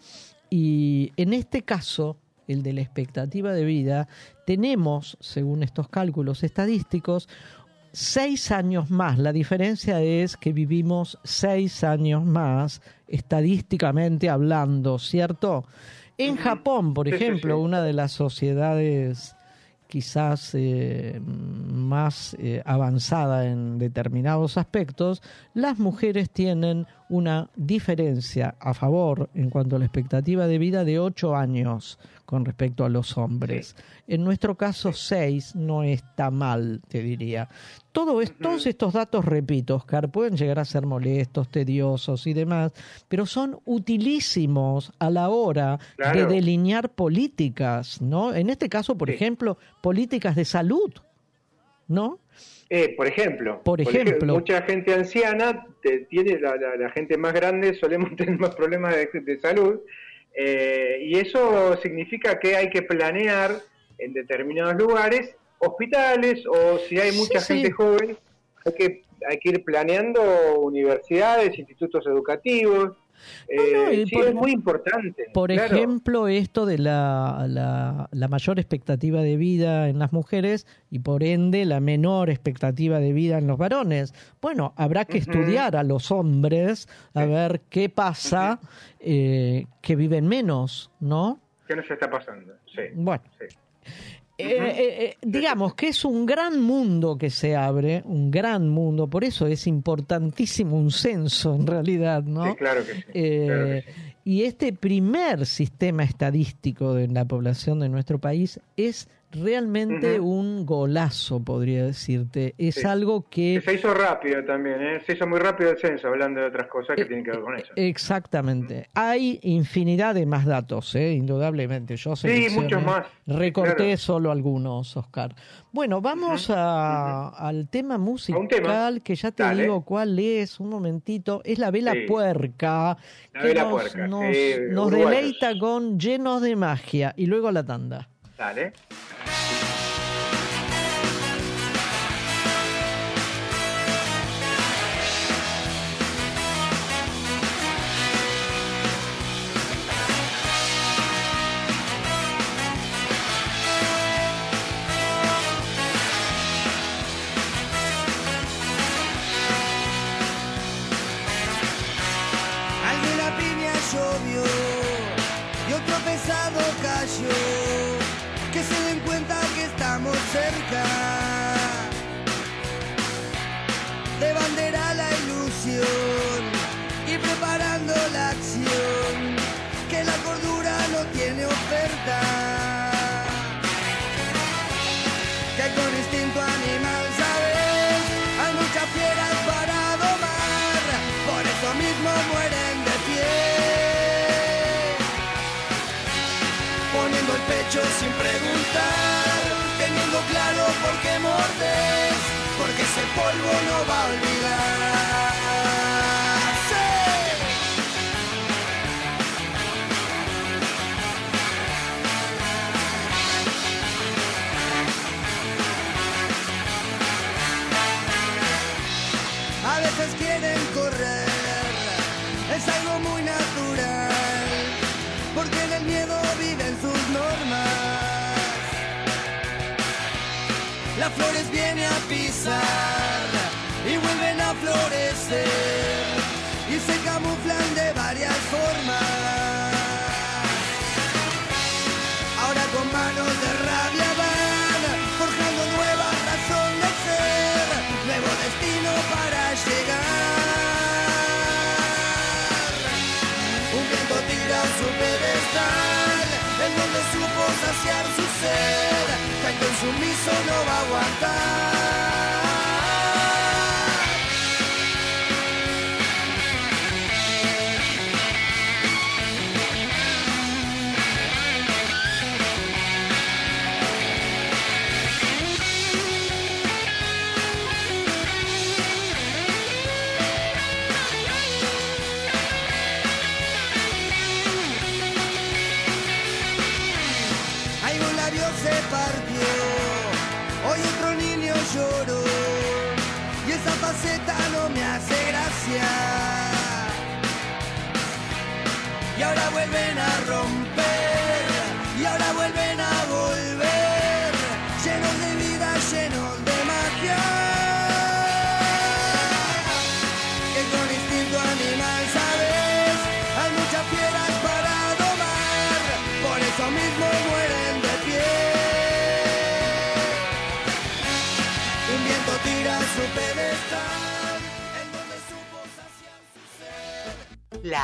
y en este caso, el de la expectativa de vida, tenemos, según estos cálculos estadísticos, seis años más. La diferencia es que vivimos seis años más, estadísticamente hablando, ¿cierto? En Japón, por Sí, ejemplo, sí. una de las sociedades quizás eh, más eh, avanzada en determinados aspectos, las mujeres tienen una diferencia a favor en cuanto a la expectativa de vida de 8 años con respecto a los hombres. En nuestro caso, 6 no está mal, te diría. Todo es- Todos estos datos, repito, Oscar, pueden llegar a ser molestos, tediosos y demás, pero son utilísimos a la hora de delinear políticas, ¿no? En este caso, por Sí. ejemplo, políticas de salud, ¿no? Eh, por ejemplo, Por ej- ejemplo. mucha gente anciana te- tiene la, la- la gente más grande solemos tener más problemas de, de salud eh, y eso significa que hay que planear en determinados lugares hospitales o si hay mucha Sí, gente sí. joven hay que hay que ir planeando universidades, institutos educativos. Eh, No, sí, por- es muy importante. Por claro. ejemplo, esto de la, la, la mayor expectativa de vida en las mujeres y por ende la menor expectativa de vida en los varones. Bueno, habrá que estudiar a los hombres a ver qué pasa eh, que viven menos, ¿no? ¿Qué nos está pasando? Sí. Bueno. sí. Eh, eh, eh, digamos que es un gran mundo que se abre, un gran mundo, por eso es importantísimo un censo en realidad, ¿no? Sí, claro que sí. Eh, claro que sí. Y este primer sistema estadístico de la población de nuestro país es realmente un golazo, podría decirte. Es Sí. algo Que se hizo rápido también, ¿eh? se hizo muy rápido el censo, hablando de otras cosas que Eh, tienen que ver con eso. Exactamente. Hay infinidad de más datos, ¿eh? indudablemente. Yo Sí, muchos más. Recorté Claro. solo algunos, Oscar. Bueno, vamos a- al tema musical, tema. que ya te Dale. digo cuál es, un momentito. Es la Vela Sí. Puerca, La que Vela nos, Puerca, nos- sí, nos uruguayos. deleita con llenos de magia. Y luego la tanda. Dale. Polvo no va a olvidar. Florecer y se camuflan de varias formas. Ahora con manos de rabia van forjando nueva razón de ser, nuevo destino para llegar. Un viento tira su pedestal, en donde supo saciar su sed, tanto insumiso no va a aguantar. been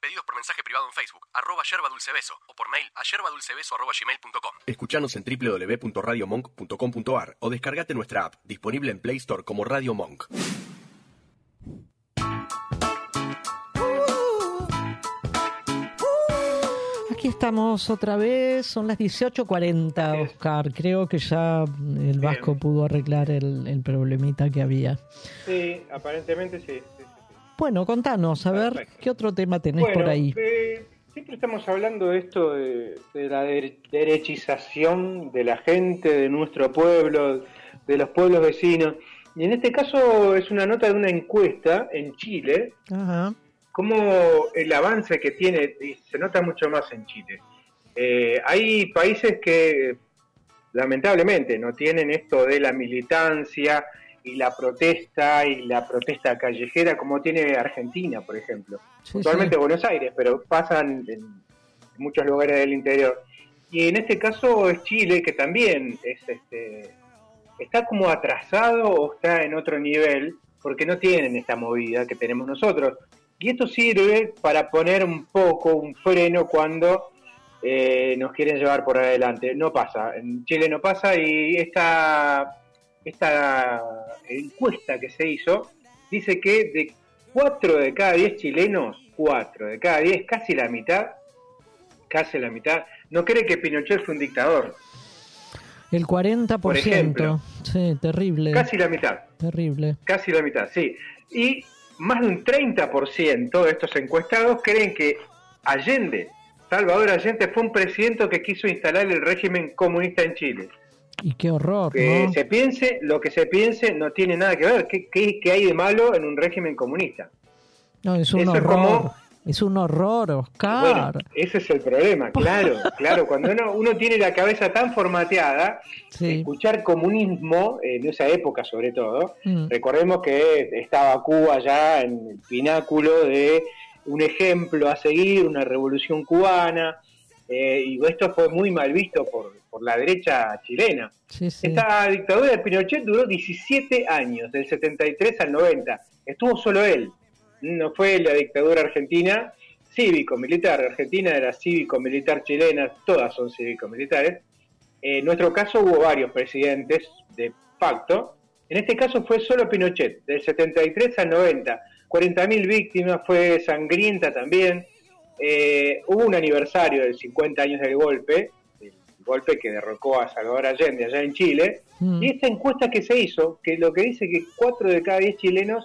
Pedidos por mensaje privado en Facebook, arroba yerba dulce beso, o por mail a yerbadulcebeso arroba gmail.com. Escuchanos en www.radiomonk.com.ar o descargate nuestra app, disponible en Play Store como Radio Monk. Aquí estamos otra vez, son las 18.40, Oscar. Creo que ya el Vasco pudo arreglar el, el problemita que había. Sí, aparentemente sí. Bueno, contanos, a ver, Perfecto. ¿qué otro tema tenés Bueno, por ahí? eh, siempre estamos hablando de esto de, de la dere- derechización de la gente, de nuestro pueblo, de los pueblos vecinos. Y en este caso es una nota de una encuesta en Chile, Ajá. como el avance que tiene, y se nota mucho más en Chile. Eh, hay países que lamentablemente no tienen esto de la militancia y la protesta y la protesta callejera como tiene Argentina, por ejemplo. Sí, sí. Buenos Aires, pero pasan en muchos lugares del interior. Y en este caso es Chile, que también es este, está como atrasado o está en otro nivel, porque no tienen esta movida que tenemos nosotros. Y esto sirve para poner un poco un freno cuando eh, nos quieren llevar por adelante. No pasa, en Chile no pasa y esta, esta encuesta que se hizo dice que de 4 de cada 10 chilenos, 4 de cada 10, casi la mitad, casi la mitad, no cree que Pinochet fue un dictador. El 40%. Por ejemplo. sí, terrible. Casi la mitad. Terrible. Casi la mitad, sí. Y más de un 30% de estos encuestados creen que Allende, Salvador Allende, fue un presidente que quiso instalar el régimen comunista en Chile. Y qué horror, Que ¿no? se piense, lo que se piense no tiene nada que ver. ¿Qué, qué- qué hay de malo en un régimen comunista? No, es un Eso es horror. como Es un horror, Oscar. Bueno, ese es el problema, claro, claro. Cuando uno, uno tiene la cabeza tan formateada, Sí. escuchar comunismo, en esa época sobre todo, Mm. recordemos que estaba Cuba ya en el pináculo de un ejemplo a seguir, una revolución cubana, eh, y esto fue muy mal visto por, por la derecha chilena. Sí, sí. Esta dictadura de Pinochet duró 17 años, del 73 al 90. Estuvo solo él. No fue la dictadura argentina cívico-militar. Argentina era cívico-militar chilena, todas son cívico-militares. En nuestro caso hubo varios presidentes de facto. En este caso fue solo Pinochet, del 73 al 90. 40.000 víctimas, fue sangrienta también. Eh, hubo un aniversario del 50 años del golpe, el golpe que derrocó a Salvador Allende allá en Chile. Mm. Y esta encuesta que se hizo, que lo que dice que 4 de cada 10 chilenos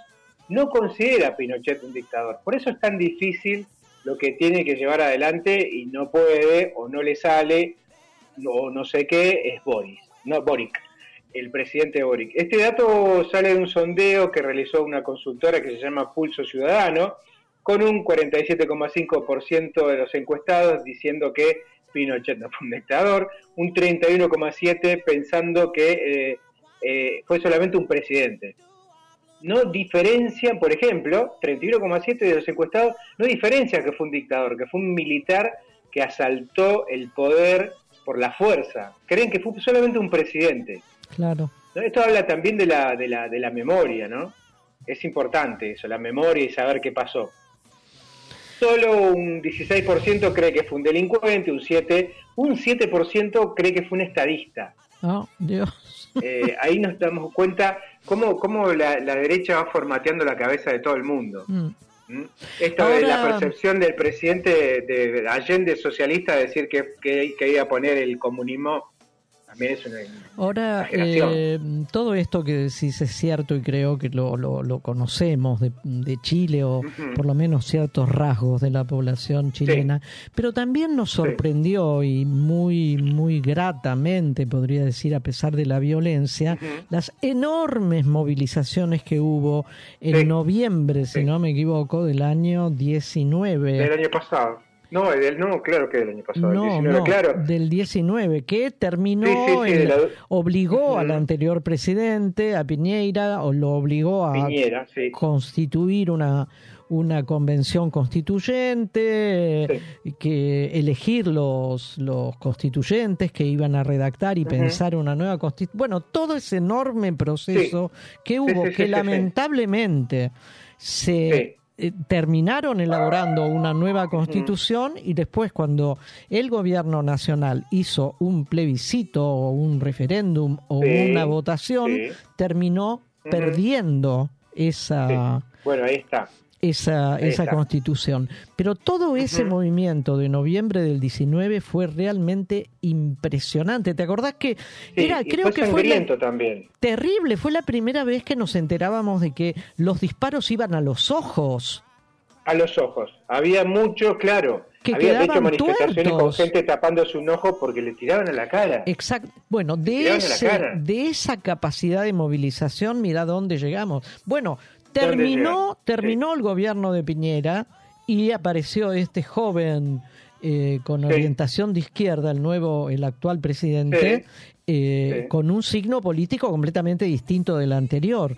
no considera a Pinochet un dictador. Por eso es tan difícil lo que tiene que llevar adelante y no puede o no le sale o no sé qué, es Boris, no Boric, el presidente Boric. Este dato sale de un sondeo que realizó una consultora que se llama Pulso Ciudadano, con un 47,5% de los encuestados diciendo que Pinochet no fue un dictador, un 31,7% pensando que eh, eh, fue solamente un presidente. No diferencian, por ejemplo, 31,7% de los encuestados no diferencian que fue un dictador, que fue un militar que asaltó el poder por la fuerza. Creen que fue solamente un presidente. Claro. Esto habla también de la, de, la, de la memoria, ¿no? Es importante eso, la memoria y saber qué pasó. Solo un 16% cree que fue un delincuente, un 7%, un 7% cree que fue un estadista. Oh, Dios. Eh, ahí nos damos cuenta cómo, cómo la, la derecha va formateando la cabeza de todo el mundo. Mm. ¿Mm? Esto de la Ahora- percepción del presidente de, de Allende socialista, decir que, que, que iba a poner el comunismo, también es una... Ahora, eh, todo esto que decís es cierto y creo que lo, lo, lo conocemos de, de Chile o por lo menos ciertos rasgos de la población chilena, pero también nos sorprendió y muy, muy gratamente, podría decir, a pesar de la violencia, las enormes movilizaciones que hubo en Sí. noviembre, si no me equivoco, del año 19. Del año pasado. No, del, no, claro que del año pasado. el No, 19, no, claro. del 19, que terminó, Sí, la- obligó al anterior presidente, a Piñeira, o lo obligó a Piñera, sí. constituir una, una convención constituyente, que elegir los, los constituyentes que iban a redactar y pensar una nueva constitución. Bueno, todo ese enorme proceso que hubo, que lamentablemente se eh, terminaron elaborando una nueva constitución y después cuando el gobierno nacional hizo un plebiscito o un referéndum o Sí, una votación, sí. terminó perdiendo esa, Bueno, ahí está. Esa, esa constitución. Pero todo ese movimiento de noviembre del 19 fue realmente impresionante. ¿Te acordás que Sí, era, creo fue que fue la- sangriento también. terrible? Fue la primera vez que nos enterábamos de que los disparos iban a los ojos. A los ojos. Había mucho, claro. Que Había hecho manifestaciones con tuertos. gente tapándose un ojo porque le tiraban a la cara. Exacto. Bueno, de, ese, cara. de esa capacidad de movilización, mira dónde llegamos. Bueno, ¿Dónde terminó, terminó el gobierno de Piñera y apareció este joven eh, con Sí. orientación de izquierda, el nuevo, el actual presidente, eh, con un signo político completamente distinto del anterior.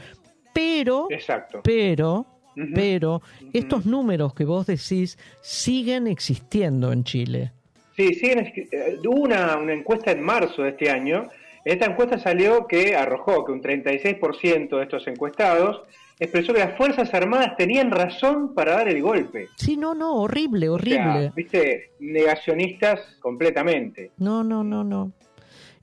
Pero, Exacto. pero, pero, estos números que vos decís siguen existiendo en Chile. Sí, sí, en- eh, hubo una, una encuesta en marzo de este año. Esta encuesta salió que arrojó que un 36% de estos encuestados expresó que las Fuerzas Armadas tenían razón para dar el golpe. Sí, no, no, horrible, O sea, horrible. viste, negacionistas completamente. No, no, no, no.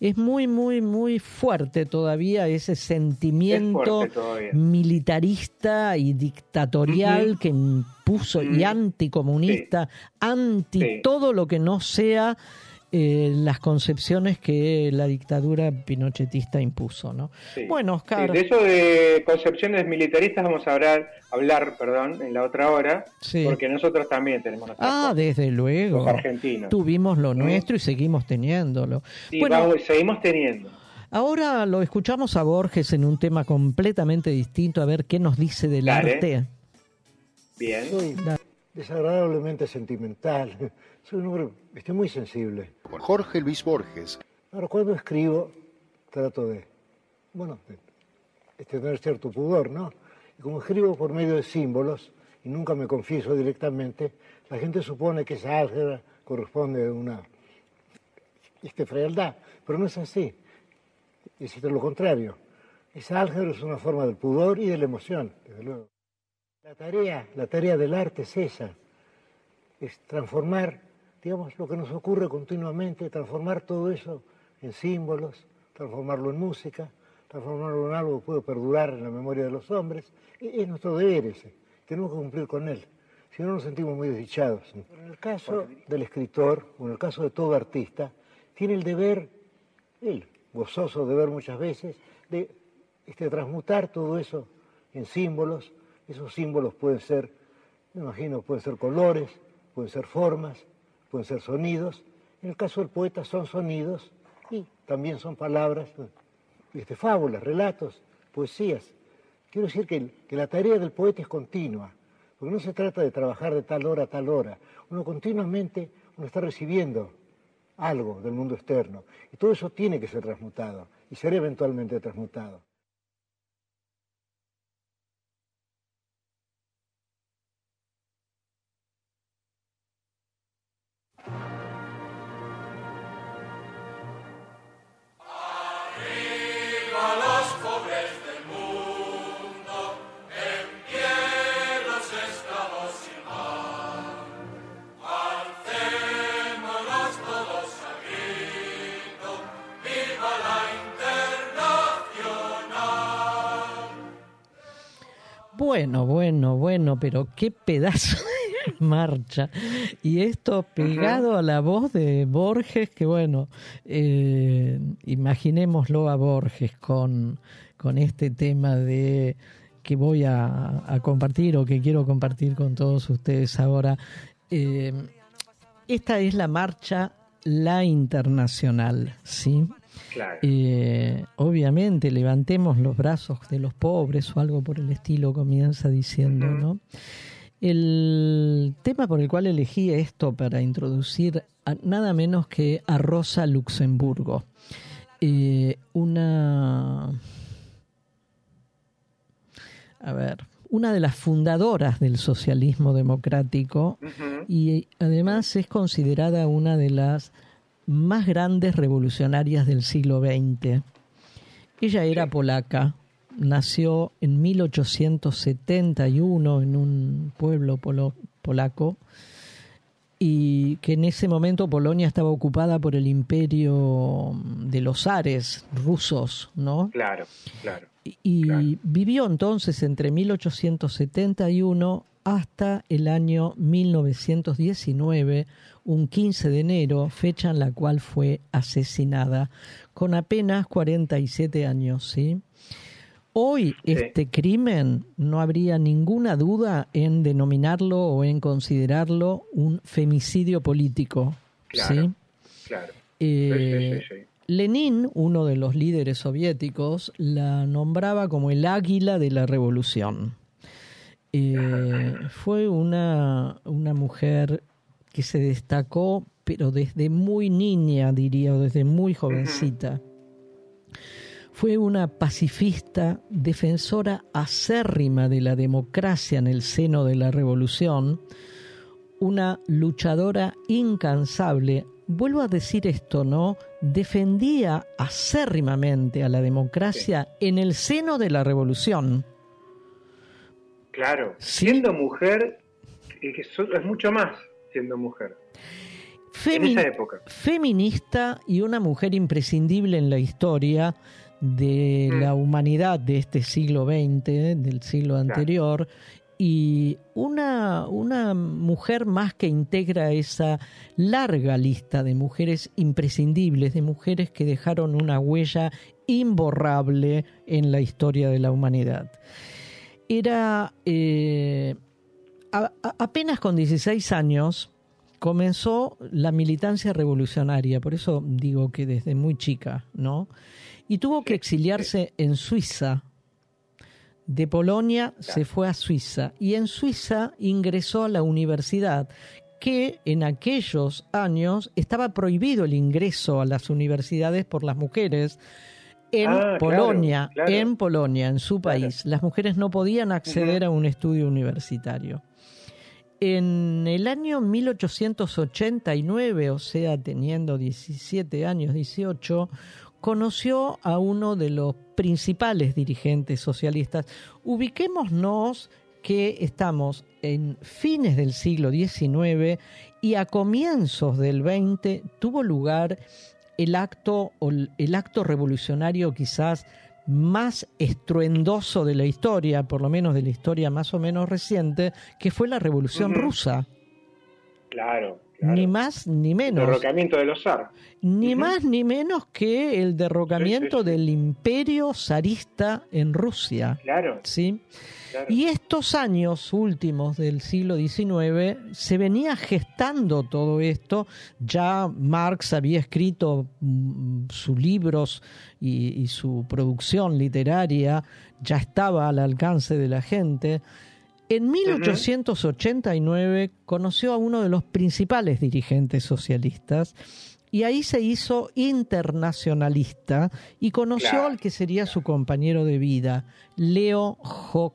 Es muy, muy, muy fuerte todavía ese Es sentimiento todavía. militarista y dictatorial que impuso y anticomunista, anti Sí. todo lo que no sea eh, las concepciones que la dictadura pinochetista impuso, ¿no? Sí. Bueno, Oscar, Sí, de eso de concepciones militaristas vamos a hablar, hablar perdón, en la otra hora, Sí. porque nosotros también tenemos ah, cosas, desde luego. los argentinos. Tuvimos lo ¿Mm? nuestro y seguimos teniéndolo. Y bueno, vamos- seguimos teniendo. Ahora lo escuchamos a Borges en un tema completamente distinto, a ver qué nos dice del Dale. arte. Bien. Da- desagradablemente sentimental. Soy un hombre este, muy sensible. Jorge Luis Borges. Ahora, cuando escribo, trato de, bueno, de, tener cierto pudor, ¿no? Y como escribo por medio de símbolos, y nunca me confieso directamente, la gente supone que esa álgebra corresponde a una este, frialdad, pero no es así. Es lo contrario. Esa álgebra es una forma del pudor y de la emoción, desde luego. La tarea, la tarea del arte es esa, es transformar, digamos, lo que nos ocurre continuamente, transformar todo eso en símbolos, transformarlo en música, transformarlo en algo que puede perdurar en la memoria de los hombres. E, es nuestro deber ese, tenemos que cumplir con él, si no nos sentimos muy desdichados. En el caso del escritor, o en el caso de todo artista, tiene el deber, él, gozoso de ver muchas veces, de este, transmutar todo eso en símbolos, esos símbolos pueden ser, me imagino, pueden ser colores, pueden ser formas, pueden ser sonidos. En el caso del poeta son sonidos y también son palabras, este, fábulas, relatos, poesías. Quiero decir que, que la tarea del poeta es continua, porque no se trata de trabajar de tal hora a tal hora. Uno continuamente uno está recibiendo algo del mundo externo y todo eso tiene que ser transmutado y será eventualmente transmutado. Bueno, bueno, bueno, pero qué pedazo de marcha. Y esto pegado a la voz de Borges, que bueno, eh, imaginémoslo a Borges con, con este tema de que voy a, compartir o que quiero compartir con todos ustedes ahora. Eh, esta es la marcha La Internacional, ¿sí? Eh, obviamente, levantemos los brazos de los pobres o algo por el estilo, comienza diciendo, ¿no? El tema por el cual elegí esto para introducir nada menos que a Rosa Luxemburgo, eh, una, a ver, una de las fundadoras del socialismo democrático y además es considerada una de las más grandes revolucionarias del siglo XX. Ella era polaca, nació en 1871 en un pueblo polaco y que en ese momento Polonia estaba ocupada por el imperio de los Ares rusos, ¿no? Claro, claro. Y, vivió entonces entre 1871 hasta el año 1919, un 15 de enero, fecha en la cual fue asesinada, con apenas 47 años, ¿sí? Hoy este crimen no habría ninguna duda en denominarlo o en considerarlo un femicidio político. Claro, claro. Eh, Lenin, uno de los líderes soviéticos, la nombraba como el águila de la revolución. Eh, fue una, una mujer que se destacó, pero desde muy niña, diría, o desde muy jovencita. Fue una pacifista, defensora acérrima de la democracia en el seno de la revolución, una luchadora incansable. Vuelvo a decir esto, ¿no? Defendía acérrimamente a la democracia en el seno de la revolución. Claro, siendo mujer es mucho más siendo mujer. en esa época. Feminista y una mujer imprescindible en la historia de mm. la humanidad de este siglo XX, del siglo anterior, y una, una mujer más que integra esa larga lista de mujeres imprescindibles, de mujeres que dejaron una huella imborrable en la historia de la humanidad era eh, apenas con 16 años comenzó la militancia revolucionaria, por eso digo que desde muy chica, ¿no? Y tuvo que exiliarse en Suiza, De Polonia se fue a Suiza y en Suiza ingresó a la universidad, que en aquellos años estaba prohibido el ingreso a las universidades por las mujeres. En Ah, Polonia, claro. en Polonia, en su país, las mujeres no podían acceder a un estudio universitario. En el año 1889, o sea, teniendo 17 años, 18, conoció a uno de los principales dirigentes socialistas. Ubiquémonos que estamos en fines del siglo XIX y a comienzos del XX tuvo lugar el acto, el acto revolucionario quizás más estruendoso de la historia, por lo menos de la historia más o menos reciente, que fue la Revolución. Rusa. Claro. Ni más ni El menos. derrocamiento de los zar. Ni más ni menos que el derrocamiento del imperio zarista en Rusia. Claro. ¿sí? Claro. Y estos años últimos del siglo XIX se venía gestando todo esto. Ya Marx había escrito mm, sus libros y, y su producción literaria ya estaba al alcance de la gente. En 1889 conoció a uno de los principales dirigentes socialistas y ahí se hizo internacionalista y conoció Claro. al que sería su compañero de vida, Leo Jo,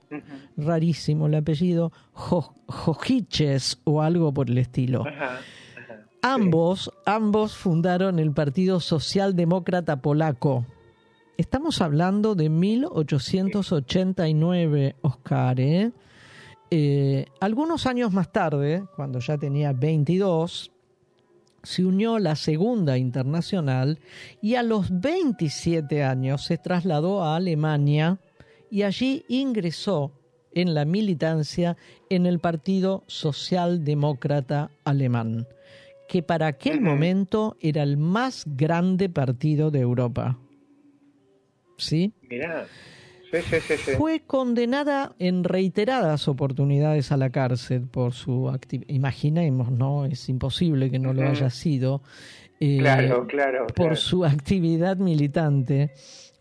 rarísimo el apellido, Jo- Jojiches o algo por el estilo. Ambos, ambos fundaron el Partido Socialdemócrata Polaco. Estamos hablando de 1889, Oscar. ¿eh? Eh, algunos años más tarde, cuando ya tenía 22, se unió a la Segunda Internacional y a los 27 años se trasladó a Alemania y allí ingresó en la militancia en el Partido Socialdemócrata Alemán, que para aquel momento era el más grande partido de Europa. ¿Sí? Mirá. Sí, sí, sí, sí. Fue condenada en reiteradas oportunidades a la cárcel por su actividad. Imaginemos, ¿no? Es imposible que no lo haya sido. eh, Claro, claro, Por claro. su actividad militante.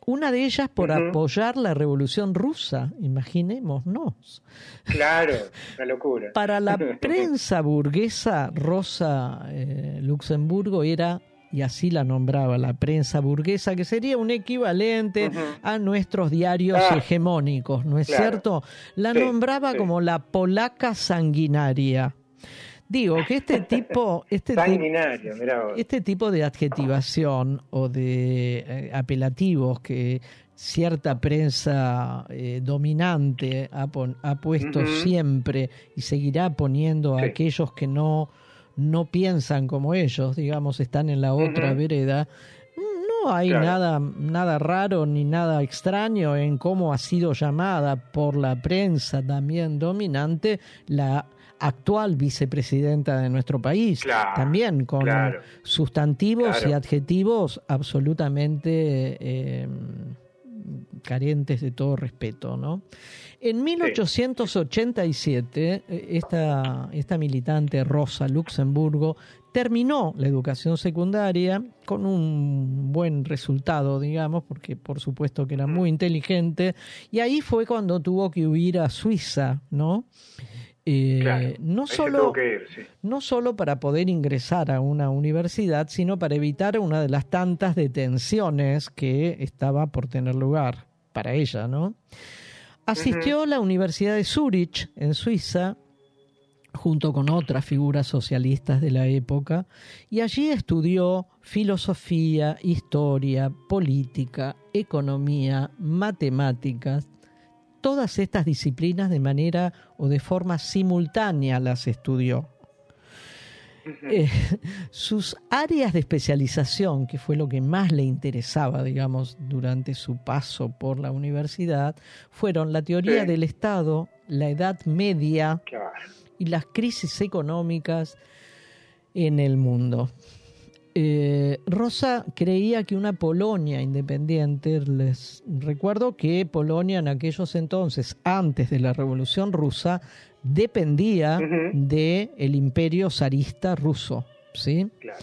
Una de ellas por Ujú. apoyar la revolución rusa. Imaginémonos. Claro, una locura. Para la prensa burguesa, Rosa eh, Luxemburgo era, y así la nombraba la prensa burguesa, que sería un equivalente a nuestros diarios Ah, hegemónicos, ¿no es claro. cierto? La Sí, nombraba sí. como la polaca sanguinaria. Digo que este tipo, este tipo, Sanguinario, este tipo de adjetivación o de eh, apelativos que cierta prensa eh, dominante ha, pon- ha puesto siempre y seguirá poniendo a Sí. aquellos que no, no piensan como ellos, digamos, están en la otra vereda. No hay Claro. nada, nada raro ni nada extraño en cómo ha sido llamada por la prensa también dominante la actual vicepresidenta de nuestro país. Claro, también con claro. sustantivos y adjetivos absolutamente eh, carentes de todo respeto, ¿no? En 1887, eh, esta, esta militante Rosa Luxemburgo terminó la educación secundaria con un buen resultado, digamos, porque por supuesto que era muy inteligente, y ahí fue cuando tuvo que huir a Suiza, ¿no? Eh, Claro, no solo ir, sí. no solo para poder ingresar a una universidad, sino para evitar una de las tantas detenciones que estaba por tener lugar para ella, ¿no? Asistió a la Universidad de Zurich, en Suiza, junto con otras figuras socialistas de la época, y allí estudió filosofía, historia, política, economía, matemáticas, todas estas disciplinas de manera o de forma simultánea las estudió. Eh, sus áreas de especialización, que fue lo que más le interesaba, digamos, durante su paso por la universidad, fueron la teoría Sí. del Estado, la Edad Media Claro. y las crisis económicas en el mundo. Eh, Rosa creía que una Polonia independiente, les recuerdo que Polonia en aquellos entonces, antes de la Revolución Rusa, dependía Ujú. del imperio zarista ruso, ¿sí? Claro.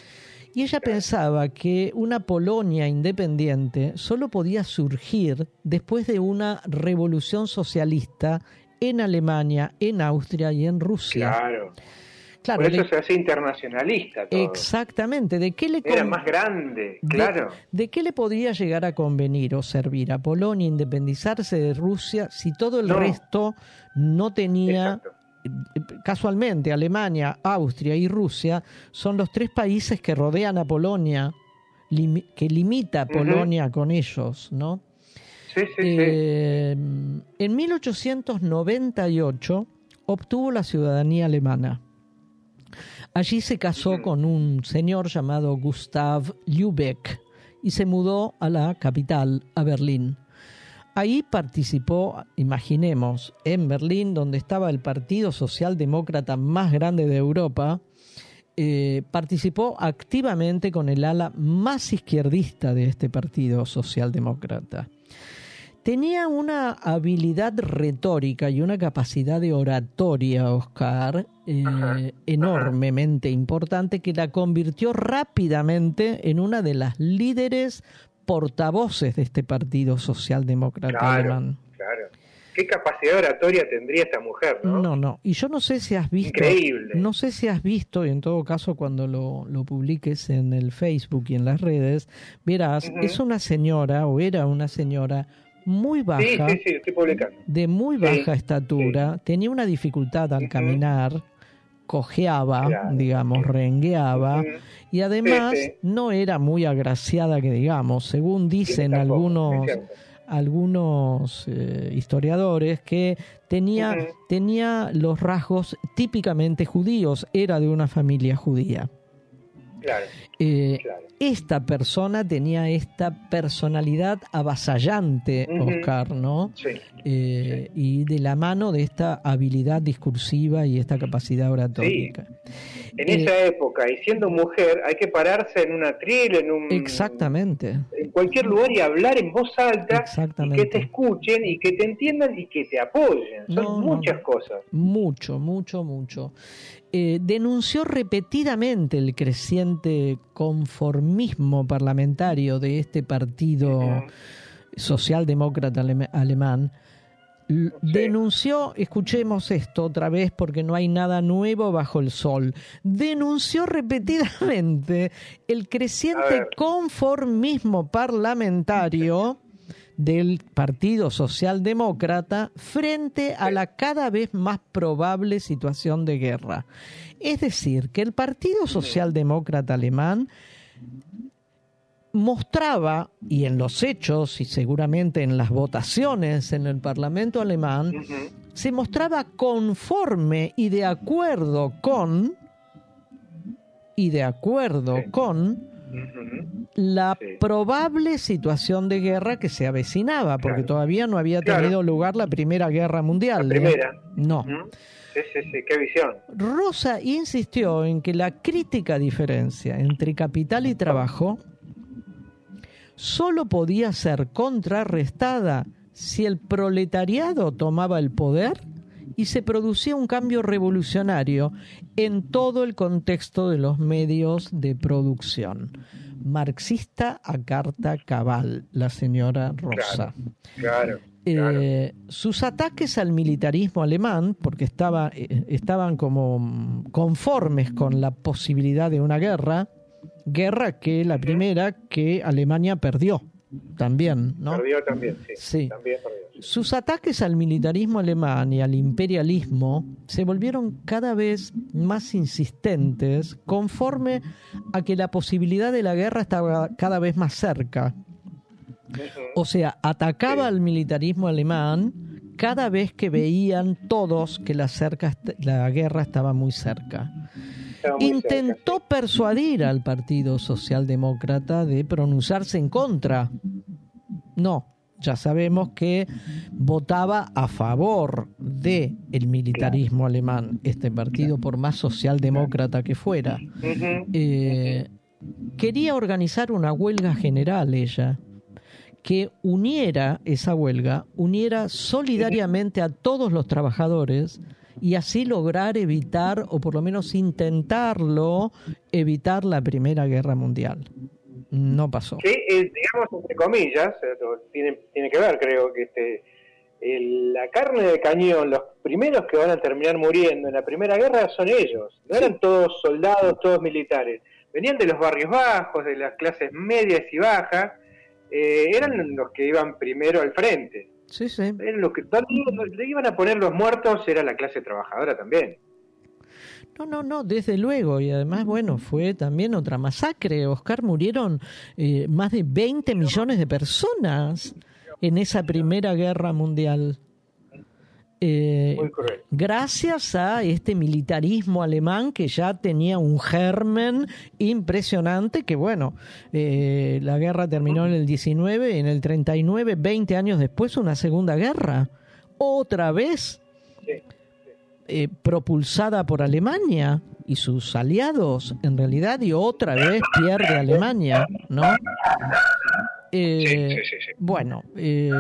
Y ella pensaba que una Polonia independiente solo podía surgir después de una revolución socialista en Alemania, en Austria y en Rusia. Claro. Claro, Por eso le- se hace internacionalista todo. Exactamente. ¿De qué le Era con- más grande, de- claro. ¿De, qué le podría llegar a convenir o servir a Polonia independizarse de Rusia si todo el No. resto no tenía, Exacto. eh, casualmente, Alemania, Austria y Rusia son los tres países que rodean a Polonia, que limita a. Polonia con ellos, ¿no? Sí, sí, sí. Eh, en 1898 obtuvo la ciudadanía alemana. Allí se casó con un señor llamado Gustav Lübeck y se mudó a la capital, a Berlín. Ahí participó, imaginemos, en Berlín, donde estaba el Partido Socialdemócrata más grande de Europa, eh, participó activamente con el ala más izquierdista de este Partido Socialdemócrata. Tenía una habilidad retórica y una capacidad de oratoria, Oscar, eh, Ajá, enormemente importante que la convirtió rápidamente en una de las líderes portavoces de este Partido Socialdemócrata Claro, alemán. claro. ¿Qué capacidad oratoria tendría esta mujer, no? No, no. Y yo no sé si has visto. Increíble. No sé si has visto, y en todo caso, cuando lo, lo publiques en el Facebook y en las redes, verás, es una señora, o era una señora, muy baja, Sí, sí, sí, estoy publicando. de muy baja estatura, tenía una dificultad al caminar, cojeaba, digamos, rengueaba, y además Sí, sí. no era muy agraciada, que digamos, según dicen tampoco, algunos algunos eh, historiadores que tenía, tenía los rasgos típicamente judíos, era de una familia judía. Claro, Eh, claro. Esta persona tenía esta personalidad avasallante. Oscar, ¿no? Sí. Eh, Y de la mano de esta habilidad discursiva y esta capacidad oratórica. En Eh, esa época, y siendo mujer, hay que pararse en una atril, en un Exactamente, en cualquier lugar y hablar en voz alta y exactamente. que te escuchen y que te entiendan y que te apoyen. Son no, muchas no. cosas. Mucho, mucho, mucho. Eh, denunció repetidamente el creciente conformismo parlamentario de este partido socialdemócrata alem- alemán. Sí. Denunció, escuchemos esto otra vez porque no hay nada nuevo bajo el sol, denunció repetidamente el creciente conformismo parlamentario del Partido Socialdemócrata frente a la cada vez más probable situación de guerra. Es decir, que el Partido Socialdemócrata alemán mostraba, y en los hechos y seguramente en las votaciones en el Parlamento alemán, se mostraba conforme y de acuerdo con, y de acuerdo Sí. con La Sí. probable situación de guerra que se avecinaba, porque Claro. todavía no había Claro. tenido lugar la Primera Guerra Mundial. La ¿eh? primera. No. Ujú. Sí, sí, sí, qué visión. Rosa insistió en que la crítica diferencia entre capital y trabajo solo podía ser contrarrestada si el proletariado tomaba el poder y se producía un cambio revolucionario en todo el contexto de los medios de producción. Marxista a carta cabal, la señora Rosa. Claro. claro. Eh, sus ataques al militarismo alemán, porque estaba, eh, estaban como conformes con la posibilidad de una guerra, guerra que la primera que Alemania perdió también, ¿no? Perdió también, sí. Sí. También perdió. sí. Sus ataques al militarismo alemán y al imperialismo se volvieron cada vez más insistentes conforme a que la posibilidad de la guerra estaba cada vez más cerca. O sea, atacaba Sí. al militarismo alemán cada vez que veían todos que la, cerca, la guerra estaba muy cerca. Intentó cerca, persuadir al Partido Socialdemócrata de pronunciarse en contra. No, ya sabemos que votaba a favor de el militarismo alemán, este partido, por más socialdemócrata que fuera. Eh, quería organizar una huelga general ella que uniera esa huelga, uniera solidariamente a todos los trabajadores y así lograr evitar, o por lo menos intentarlo, evitar la Primera Guerra Mundial. No pasó. Sí, eh, digamos, entre comillas, tiene, tiene que ver, creo que este, la carne de cañón, los primeros que van a terminar muriendo en la Primera Guerra son ellos. No eran todos soldados, todos militares. Venían de los barrios bajos, de las clases medias y bajas. eh, eran los que iban primero al frente. Sí, sí. Eran los que donde le iban a poner los muertos era la clase trabajadora también. No, no, no, desde luego. Y además, bueno, fue también otra masacre. Oscar, murieron eh, más de 20 millones de personas en esa Primera Guerra Mundial. Eh, gracias a este militarismo alemán que ya tenía un germen impresionante, que bueno, eh, la guerra terminó en el 19, en el 39, 20 años después, una segunda guerra. Otra vez eh, propulsada por Alemania y sus aliados, en realidad, y otra vez pierde Alemania, ¿no? Eh, Bueno, eh,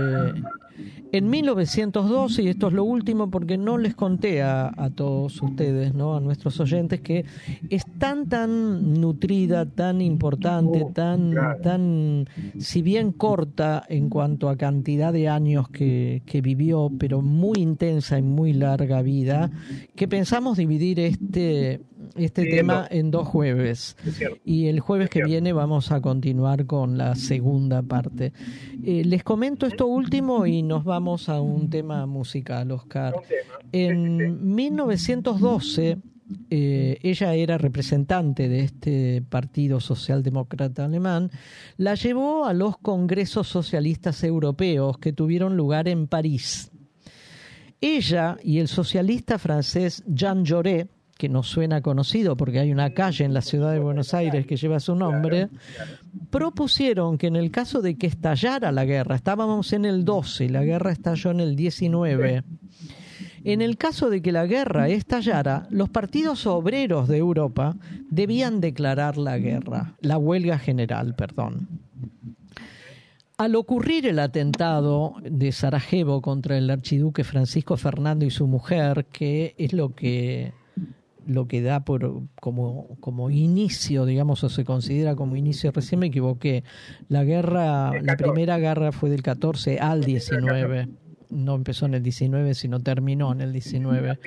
en 1912, y esto es lo último porque no les conté a, a todos ustedes, ¿no? a nuestros oyentes, que es tan, tan nutrida, tan importante, tan, tan, si bien corta en cuanto a cantidad de años que, que vivió, pero muy intensa y muy larga vida, que pensamos dividir este, este Sí, tema en dos jueves. Y el jueves que viene vamos a continuar con la segunda parte. Eh, les comento esto último y nos vamos a un tema musical, Oscar. En 1912, eh, ella era representante de este Partido Socialdemócrata Alemán, la llevó a los congresos socialistas europeos que tuvieron lugar en París. Ella y el socialista francés Jean Jaurès, que nos suena conocido porque hay una calle en la ciudad de Buenos Aires que lleva su nombre, propusieron que en el caso de que estallara la guerra, estábamos en el 12 y la guerra estalló en el 19, en el caso de que la guerra estallara, los partidos obreros de Europa debían declarar la guerra, la huelga general, perdón. Al ocurrir el atentado de Sarajevo contra el archiduque Francisco Fernando y su mujer, que es lo que lo que da por como, como inicio, digamos, o se considera como inicio, recién me equivoqué, la guerra, la primera guerra fue del 14 al 19, no empezó en el 19, sino terminó en el 19.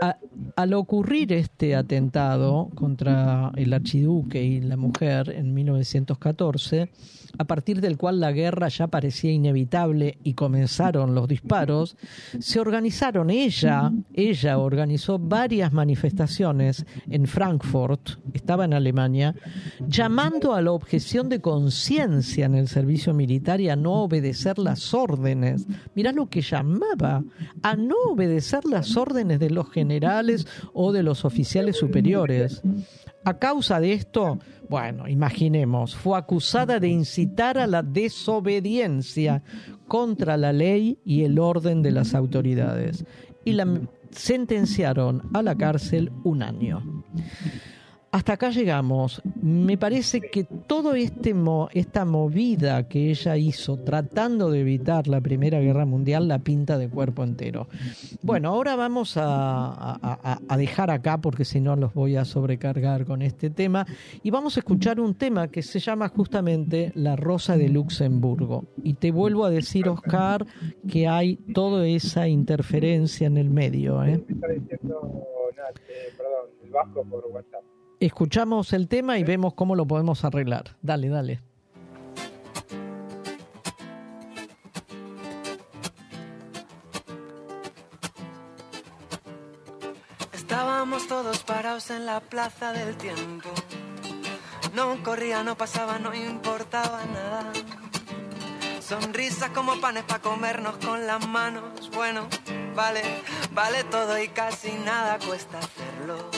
A- al ocurrir este atentado contra el archiduque y la mujer en 1914, a partir del cual la guerra ya parecía inevitable y comenzaron los disparos, se organizaron ella, ella organizó varias manifestaciones en Frankfurt, estaba en Alemania, llamando a la objeción de conciencia en el servicio militar y a no obedecer las órdenes. Mirá lo que llamaba, a no obedecer las órdenes de los generales o de los oficiales superiores. A causa de esto, bueno, imaginemos, fue acusada de incitar a la desobediencia contra la ley y el orden de las autoridades y la sentenciaron a la cárcel un año. Hasta acá llegamos. Me parece que todo este mo- esta movida que ella hizo tratando de evitar la Primera Guerra Mundial la pinta de cuerpo entero. Bueno, ahora vamos a, dejar acá porque si no los voy a sobrecargar con este tema y vamos a escuchar un tema que se llama justamente La Rosa de Luxemburgo. Y te vuelvo a decir, Oscar, que hay toda esa interferencia en el medio. ¿eh? Está diciendo, eh, perdón, el Vasco por WhatsApp. Escuchamos el tema y vemos cómo lo podemos arreglar. Dale, dale. Estábamos todos parados en la plaza del tiempo. No corría, no pasaba, no importaba nada. Sonrisas como panes para comernos con las manos. Bueno, vale, vale todo y casi nada cuesta hacerlo.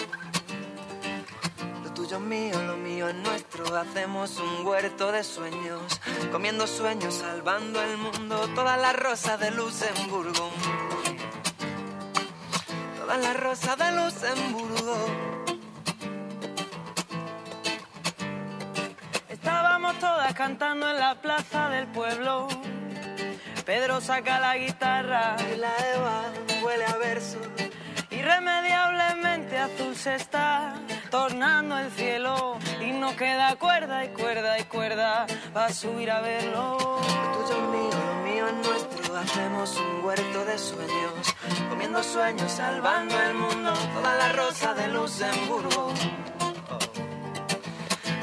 Tuyo mío, lo mío es nuestro. Hacemos un huerto de sueños, comiendo sueños, salvando el mundo. Todas las rosas de Luxemburgo. Todas las rosas de Luxemburgo. Estábamos todas cantando en la plaza del pueblo. Pedro saca la guitarra y la Eva huele a verso. Irremediablemente azul se está tornando el cielo y no queda cuerda y cuerda y cuerda va a subir a verlo. Lo tuyo es mío, lo mío es nuestro. Hacemos un huerto de sueños, comiendo sueños, salvando el mundo. Toda la rosa de Luxemburgo.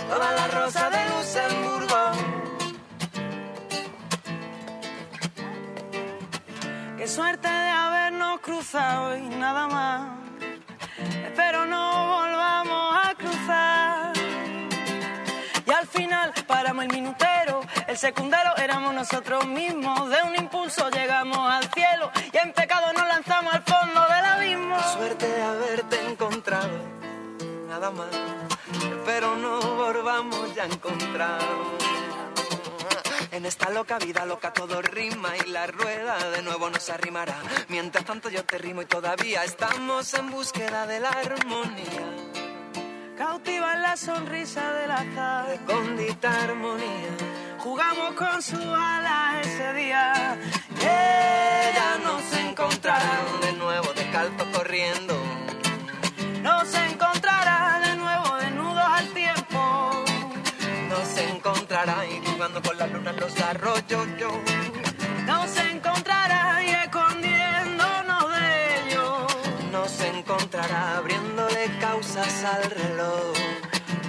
Toda la rosa de Luxemburgo. Qué suerte de habernos cruzado y nada más. Espero no volvamos a cruzar. Y al final paramos el minutero, el secundero éramos nosotros mismos. De un impulso llegamos al cielo y en pecado nos lanzamos al fondo del abismo. Suerte de haberte encontrado, nada más. Pero no volvamos ya a encontrar. En esta loca vida loca todo rima y la rueda de nuevo nos arrimará. Mientras tanto yo te rimo y todavía estamos en búsqueda de la armonía. Cautiva la sonrisa del azar. Recóndita armonía. Jugamos con su ala ese día. Ella nos encontrará de nuevo descalzo corriendo. Arroyos yo. Nos encontrará y escondiéndonos de ellos. Nos encontrará abriéndole causas al reloj.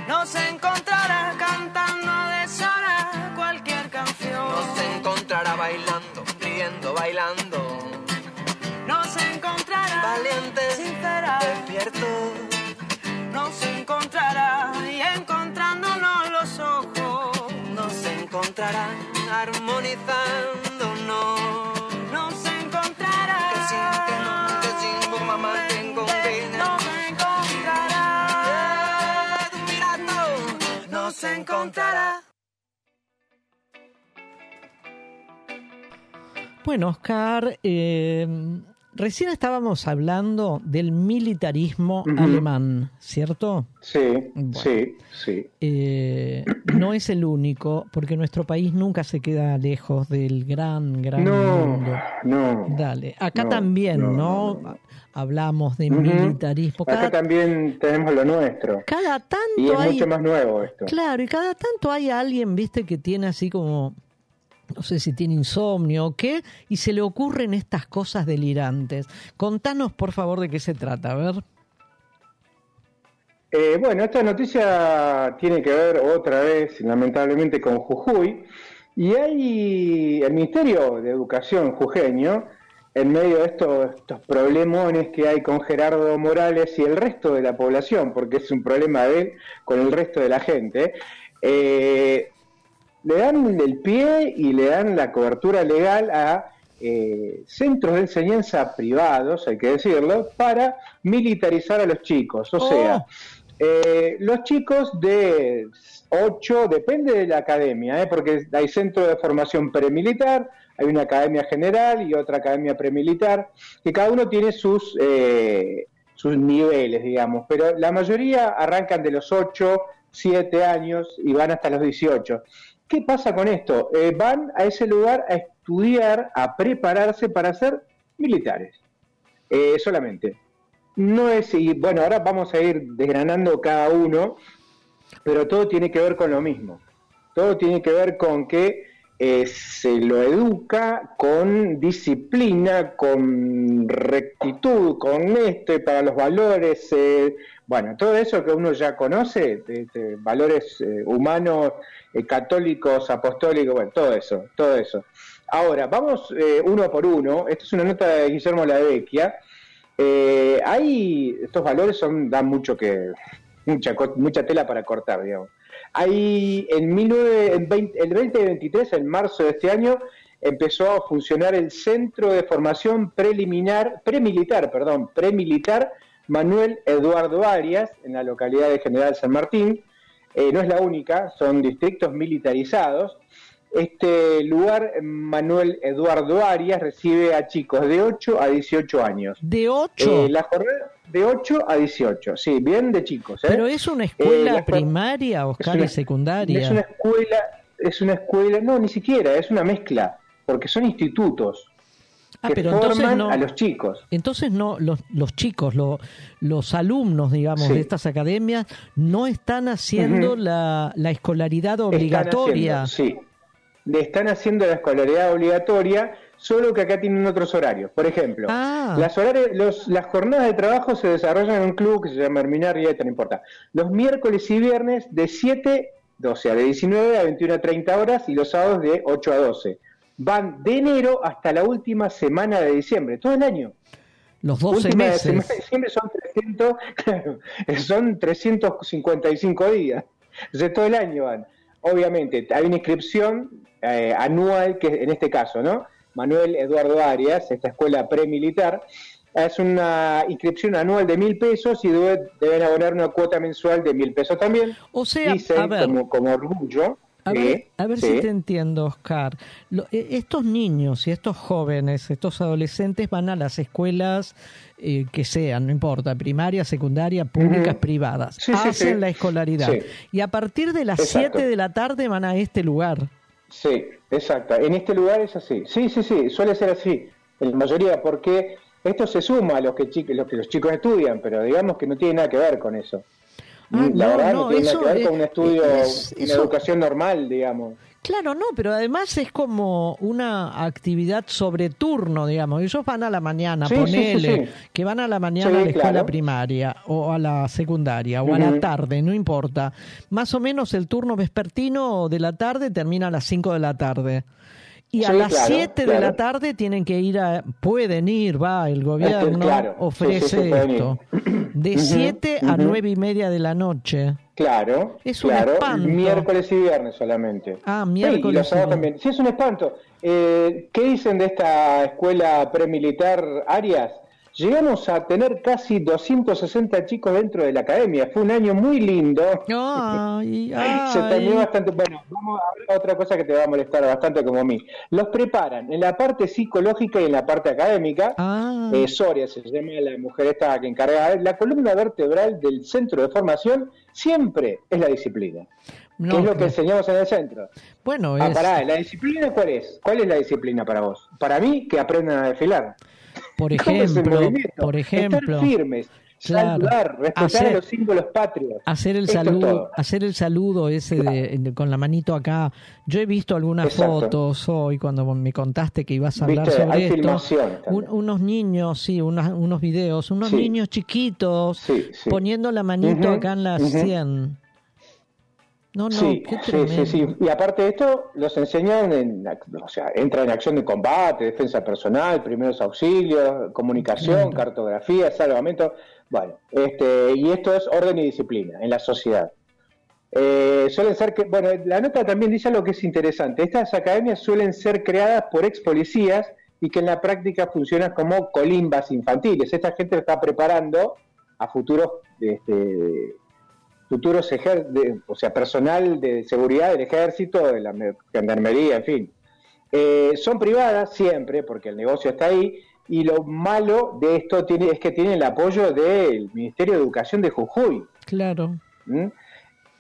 Nos encontrará cantando a deshora cualquier canción. Nos encontrará bailando, riendo, bailando. Nos encontrará Valiente, sincera, despierto. Nos encontrará y encontrándonos los ojos. Nos encontrará armonizándonos. Nos encontrará. Que sin que no, que sin tu mamá tengo que Nos encontrará. mirando. Nos encontrará. Bueno, Oscar, eh, recién estábamos hablando del militarismo alemán, ¿cierto? Sí, Bueno. sí, sí. Eh, no es el único, porque nuestro país nunca se queda lejos del gran, gran No, mundo. no. Dale, acá No, también, no. Hablamos de militarismo. Acá también tenemos lo nuestro. cada tanto Y es hay... mucho más nuevo esto. Claro, y cada tanto hay alguien, viste, que tiene así como, no sé si tiene insomnio o qué, y se le ocurren estas cosas delirantes. Contanos, por favor, de qué se trata, a ver. Eh, bueno, esta noticia tiene que ver otra vez, lamentablemente, con Jujuy. Y hay el Ministerio de Educación jujeño, en medio de estos, estos problemones que hay con Gerardo Morales y el resto de la población, porque es un problema de él con el resto de la gente, eh, le dan el pie y le dan la cobertura legal a eh, centros de enseñanza privados, hay que decirlo, para militarizar a los chicos. O Oh. sea, eh, los chicos de 8, depende de la academia, ¿eh? porque hay centro de formación premilitar, hay una academia general y otra academia premilitar, que cada uno tiene sus, eh, sus niveles, digamos, pero la mayoría arrancan de los 8, 7 años y van hasta los 18. ¿Qué pasa con esto? Eh, van a ese lugar a estudiar, a prepararse para ser militares, eh, solamente. No es, y bueno, ahora vamos a ir desgranando cada uno, pero todo tiene que ver con lo mismo. Todo tiene que ver con que eh, se lo educa con disciplina, con rectitud, con esto para los valores, eh, bueno, todo eso que uno ya conoce, valores eh, humanos, eh, católicos, apostólicos, bueno, todo eso, todo eso. Ahora, vamos eh, uno por uno. Esta es una nota de Guillermo Lavecchia. Hay, estos valores son, dan mucho que, mucha, mucha tela para cortar, digamos. Hay en, 19 en 20 el 2023, en marzo de este año, empezó a funcionar el Centro de Formación Preliminar, Premilitar, perdón, Premilitar Manuel Eduardo Arias, en la localidad de General San Martín. Eh, no es la única, son distritos militarizados. Este lugar, Manuel Eduardo Arias, recibe a chicos de 8 a 18 años. ¿De 8? Eh, la jornada de 8 a 18, sí, bien de chicos. ¿eh? ¿Pero es una escuela Eh, primaria, Oscar, una- y secundaria? Es una escuela, es una escuela, no, ni siquiera, es una mezcla, porque son institutos. Ah, que pero entonces forman no- a los chicos. Entonces no los, los chicos, lo- los alumnos, digamos, Sí. de estas academias no están haciendo la, la escolaridad Están obligatoria. haciendo, sí, le están haciendo la escolaridad obligatoria, solo que acá tienen otros horarios. Por ejemplo, Ah. las, horarios- los- las jornadas de trabajo se desarrollan en un club que se llama Herminar y esto no importa. Los miércoles y viernes de 7, o sea, de 19 a 21 a 30 horas y los sábados de 8 a 12. Van de enero hasta la última semana de diciembre, todo el año. Los 12 Última meses. semana de diciembre son 300, claro, son 355 días. Sea, todo el año van. Obviamente, hay una inscripción eh, anual, que en este caso, ¿no? Manuel Eduardo Arias, esta escuela premilitar, es una inscripción anual de mil pesos y debe- deben abonar una cuota mensual de mil pesos también. O sea, Dicen a ver. como, como orgullo. A ver, a ver sí. si te entiendo, Oscar. Lo- eh, estos niños y estos jóvenes, estos adolescentes van a las escuelas eh, que sean, no importa, primaria, secundaria, públicas, privadas. Sí, Hacen la escolaridad. Y a partir de las Exacto. 7 de la tarde van a este lugar. Sí, exacto. En este lugar es así. Sí, sí, sí, suele ser así. En la mayoría, porque esto se suma a los que, los que los chicos estudian, pero digamos que no tiene nada que ver con eso. Ah, la no, verdad no, tiene eso que ver con un estudio, es- una eso- educación normal, digamos. Claro, no, pero además es como una actividad sobre turno, digamos. Ellos van a la mañana, Sí, sí, sí, ponele, sí. que van a la mañana a la escuela claro. primaria o a la secundaria o a la tarde, no importa. Más o menos el turno vespertino de la tarde termina a las 5 de la tarde. Y a Sí, las claro, 7 de claro. la tarde tienen que ir a, pueden ir, va, el gobierno Este, claro, ofrece sí, sí, esto. De Ujú, 7 a ujú. 9 y media de la noche. Claro, Es un claro, espanto. miércoles y viernes solamente. Ah, y miércoles los y sábados viernes. también. Sí, es un espanto. Eh, ¿Qué dicen de esta escuela premilitar Arias? Llegamos a tener casi 260 chicos dentro de la academia. Fue un año muy lindo. Ay, Se terminó bastante. Bueno, vamos a ver otra cosa que te va a molestar bastante como a mí. Los preparan en la parte psicológica y en la parte académica. Ah. Eh, Soria se llama la mujer esta que encarga. La columna vertebral del centro de formación siempre es la disciplina. No, que es lo que enseñamos en el centro. Bueno, Ah, es... pará, ¿la disciplina cuál es? ¿Cuál es la disciplina para vos? Para mí, que aprendan a desfilar. Por ¿Cómo es el ejemplo, por ejemplo, Estar firmes, Claro. saludar, respetar Hacer- a los símbolos patrios. hacer el Esto saludo, hacer el saludo ese de- de- con la manito acá. Yo he visto algunas Exacto. fotos hoy cuando me contaste que ibas a hablar Viste, sobre esto. Un- unos niños, sí, unas- unos videos, unos Sí. niños chiquitos Sí, sí. poniendo la manito Ujú, acá en la ujú. 100. No, no, sí, qué sí, sí. Y aparte de esto, los enseñan, en, o sea, entra en acción de combate, defensa personal, primeros auxilios, comunicación, cartografía, salvamento. Bueno, este, y esto es orden y disciplina en la sociedad. Eh, suelen ser que, bueno, la nota también dice algo que es interesante. Estas academias suelen ser creadas por ex policías y que en la práctica funcionan como colimbas infantiles. Esta gente lo está preparando a futuros, este, futuros ejer- de- o sea, personal de seguridad del ejército, de la me- gendarmería, en fin. Eh, son privadas siempre, porque el negocio está ahí, y lo malo de esto tiene, es que tiene el apoyo del Ministerio de Educación de Jujuy. Claro. ¿Mm?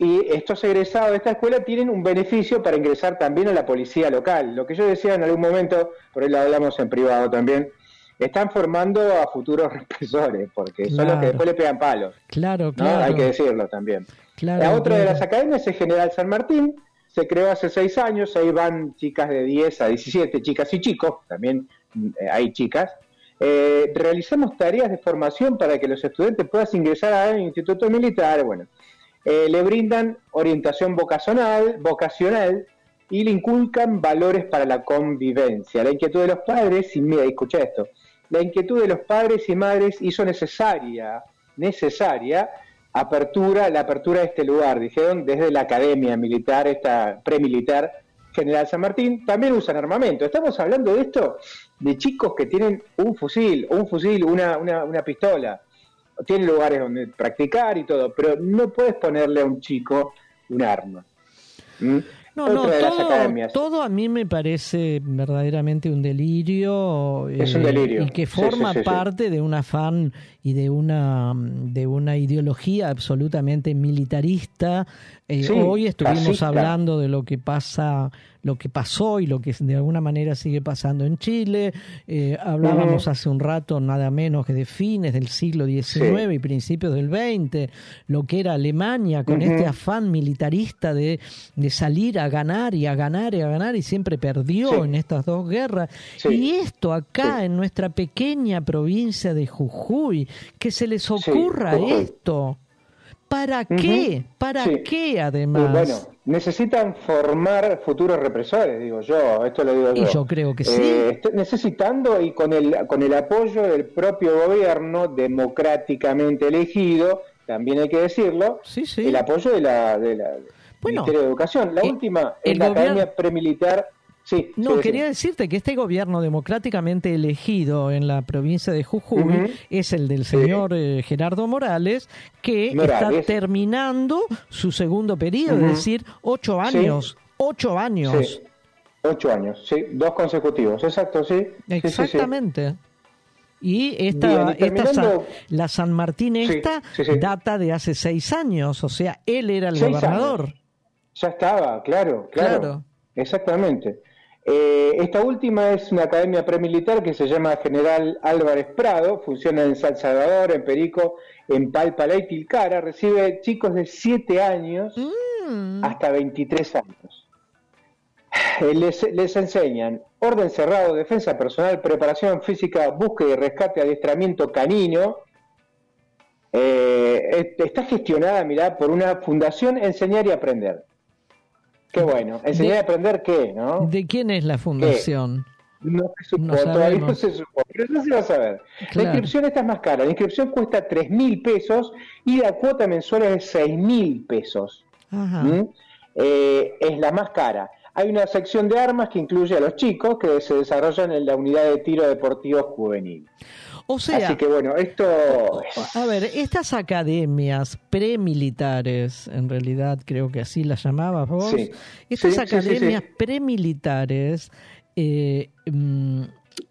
Y estos egresados de esta escuela tienen un beneficio para ingresar también a la policía local. Lo que yo decía en algún momento, por ahí lo hablamos en privado también, están formando a futuros represores, porque son los que después le pegan palos. Claro, ¿no? claro. Hay que decirlo también. Claro, la otra de las academias es General San Martín, se creó hace seis años, ahí van chicas de 10 a 17, chicas y chicos, también eh, hay chicas. Eh, realizamos tareas de formación para que los estudiantes puedan ingresar al Instituto Militar, bueno, eh, le brindan orientación vocacional, vocacional y le inculcan valores para la convivencia. La inquietud de los padres, y mira, escucha esto, la inquietud de los padres y madres hizo necesaria, necesaria apertura, la apertura de este lugar, dijeron desde la academia militar, esta premilitar General San Martín, también usan armamento. Estamos hablando de esto, de chicos que tienen un fusil, un fusil, una, una, una pistola, tienen lugares donde practicar y todo, pero no puedes ponerle a un chico un arma. ¿Mm? No, no, de todo, a mí me parece verdaderamente un delirio. Es un delirio. Y que forma sí, sí, sí. parte de un afán y de una, de una ideología absolutamente militarista. Eh, hoy estuvimos fascista. hablando de lo que pasa, lo que pasó y lo que de alguna manera sigue pasando en Chile. Eh, hablábamos hace un rato nada menos que de fines del siglo XIX y principios del XX, lo que era Alemania con este afán militarista de, de salir a ganar y a ganar y a ganar y siempre perdió Sí. en estas dos guerras. Sí. Y esto acá en nuestra pequeña provincia de Jujuy, que se les ocurra esto. ¿Para qué? ¿Para qué además? bueno, necesitan formar futuros represores, digo yo, esto lo digo yo. Y yo creo que sí. Eh, est- necesitando y con el, con el apoyo del propio gobierno democráticamente elegido, también hay que decirlo, el apoyo de la, de la Bueno, Ministerio de Educación. La última es la gobierno- Academia Premilitar. Sí, No, sí, quería sí. decirte que este gobierno democráticamente elegido en la provincia de Jujuy es el del señor eh, Gerardo Morales, que Morales. está terminando su segundo periodo, es decir, ocho años. Ocho años. Sí, ocho años, sí, dos consecutivos, exacto, sí. Exactamente. Y esta, Bien, y esta San- la San Martín esta data de hace seis años, o sea, él era el Seis gobernador. años. Ya estaba, claro, claro. Claro. Exactamente. Eh, esta última es una academia premilitar que se llama General Álvarez Prado, funciona en San Salvador, en Perico, en Palpalá y Tilcara, recibe chicos de 7 años Mm. hasta 23 años. Eh, Les, les enseñan orden cerrado, defensa personal, preparación física, búsqueda y rescate, adiestramiento canino. Eh, est- está gestionada, mirá, por una fundación Enseñar y Aprender. Qué bueno. ¿Enseñar De- y Aprender qué, no? ¿De quién es la fundación? No se supo, No todavía no se supo, pero eso se va a saber. La inscripción esta es más cara, la inscripción cuesta 3 mil pesos y la cuota mensual es de 6 mil pesos. Ajá. ¿Mm? Eh, es la más cara. Hay una sección de armas que incluye a los chicos que se desarrollan en la unidad de tiro deportivo juvenil. O sea, Así que bueno, esto a ver, estas academias premilitares, en realidad creo que así las llamabas vos, Sí. estas Sí, academias sí. premilitares eh, mm,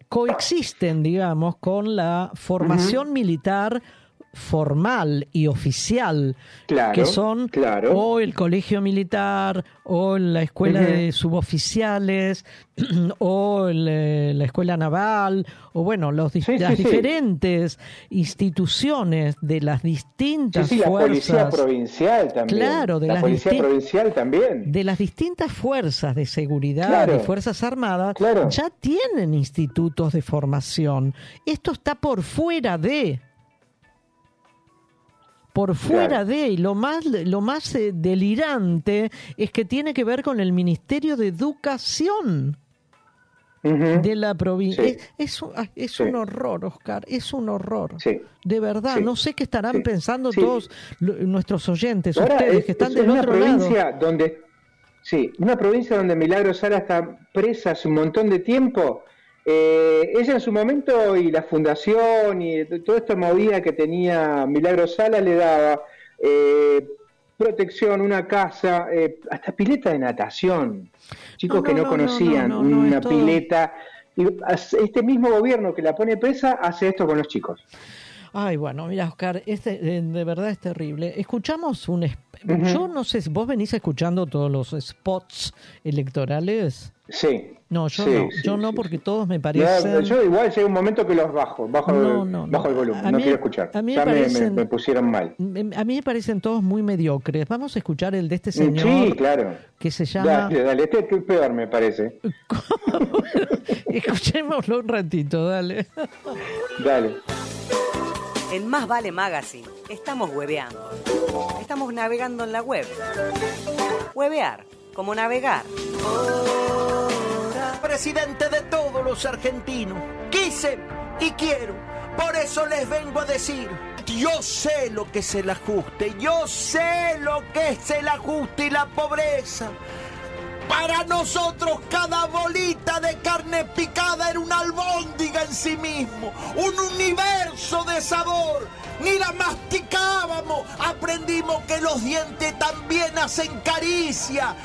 coexisten, digamos, con la formación militar formal y oficial, Claro, que son claro. o el colegio militar, o la escuela de suboficiales, o el, eh, la escuela naval, o bueno, los, Sí, las sí, sí. diferentes instituciones de las distintas sí, la policía fuerzas. provincial también. Claro, de la las policía provincial también. de las distintas fuerzas de seguridad Claro. y fuerzas armadas Claro. ya tienen institutos de formación. Esto está por fuera de por fuera Claro. de y lo más lo más eh, delirante es que tiene que ver con el Ministerio de Educación de la provincia. Sí. Es, ah, es Sí. un horror, Oscar, es un horror. Sí. De verdad, no sé qué estarán pensando todos nuestros oyentes, Ahora, ustedes es- que están es del una otro lado. provincia donde sí, una provincia donde Milagro Sala está presa hace un montón de tiempo. Eh, ella en su momento y la fundación y toda esta movida que tenía Milagro Sala le daba eh, protección, una casa, eh, hasta pileta de natación. Chicos No, que no, no, no, conocían no, no, no, una pileta. Y este mismo gobierno que la pone presa hace esto con los chicos. Ay, bueno, mira, Oscar, este, eh, de verdad es terrible. Escuchamos un... Yo no sé, si ¿vos venís escuchando todos los spots electorales? Sí. No, yo Sí, no, sí, yo no sí, porque todos me parecen... yo igual llega un momento que los bajo, bajo, No, bajo el volumen, no quiero escuchar. a mí me ya me- me, parecen- me pusieron mal. A mí me parecen todos muy mediocres. Vamos a escuchar el de este Mm, señor Sí, claro. que se llama... Dale, dale, este es el peor me parece. Escuchémoslo un ratito, dale. Dale. En Más Vale Magazine estamos hueveando. Estamos navegando en la web. Huevear, como navegar. Presidente de todos los argentinos. Quise y quiero. Por eso les vengo a decir. Yo sé lo que es el ajuste. Yo sé lo que es el ajuste y la pobreza. Para nosotros cada bolita de carne picada era una albóndiga en sí mismo, un universo de sabor. Ni la masticábamos, aprendimos que los dientes también hacen caricia.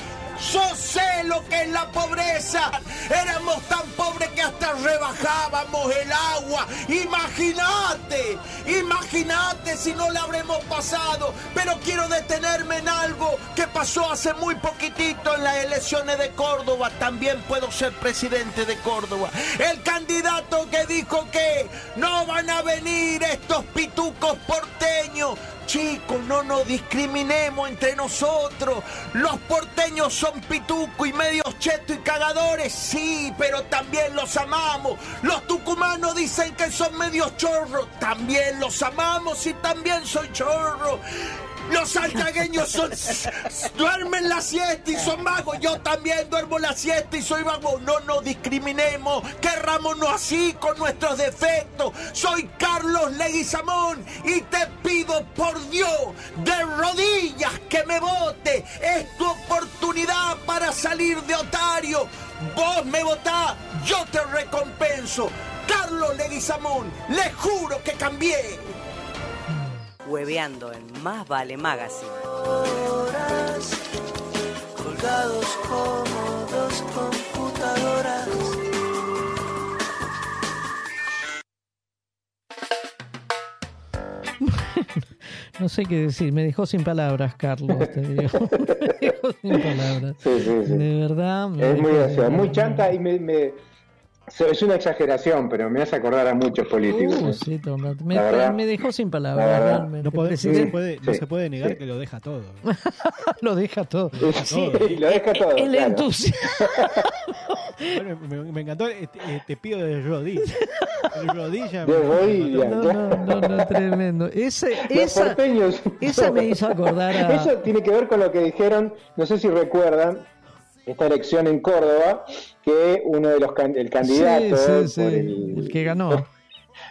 Yo sé lo que es la pobreza. Éramos tan pobres que hasta rebajábamos el agua. Imagínate, imagínate si no la habremos pasado. Pero quiero detenerme en algo que pasó hace muy poquitito en las elecciones de Córdoba. También puedo ser presidente de Córdoba. El candidato que dijo que no van a venir estos pitucos porteños. Chicos, no nos discriminemos entre nosotros. Los porteños son pituco y medios cheto y cagadores, sí, pero también los amamos. Los tucumanos dicen que son medios chorros, también los amamos y también soy chorro. Los santiagueños son, duermen la siesta y son vagos. Yo también duermo la siesta y soy vago. No nos discriminemos. Querrámonos así con nuestros defectos. Soy Carlos Leguizamón y te pido por Dios de rodillas que me vote. Es tu oportunidad para salir de otario. Vos me votás, yo te recompenso. Carlos Leguizamón, le juro que cambié. Hueveando en Más Vale Magazine. Horas colgados como dos computadoras. No sé qué decir, me dejó sin palabras, Carlos, te digo. Me dejó sin palabras. Sí, sí, sí. De verdad. me Es muy gracioso, muy chanta y me, me- es una exageración, pero me hace acordar a muchos políticos. Uh, ¿no? sí, toma, me, verdad. me dejó sin palabras. No, puede- no se puede, no Sí, se puede negar sí. que lo deja todo. lo deja todo. Sí, lo deja todo. El claro. entusiasmo. Bueno, me, me encantó, eh, te, eh, te pido de rodillas. De rodillas. De rodillas. No, no, no, no, tremendo. Ese, Los esa, porteños. esa me hizo acordar a. Eso tiene que ver con lo que dijeron, no sé si recuerdan, esta elección en Córdoba, que uno de los can- el candidato Sí, sí, sí, por el, el que ganó.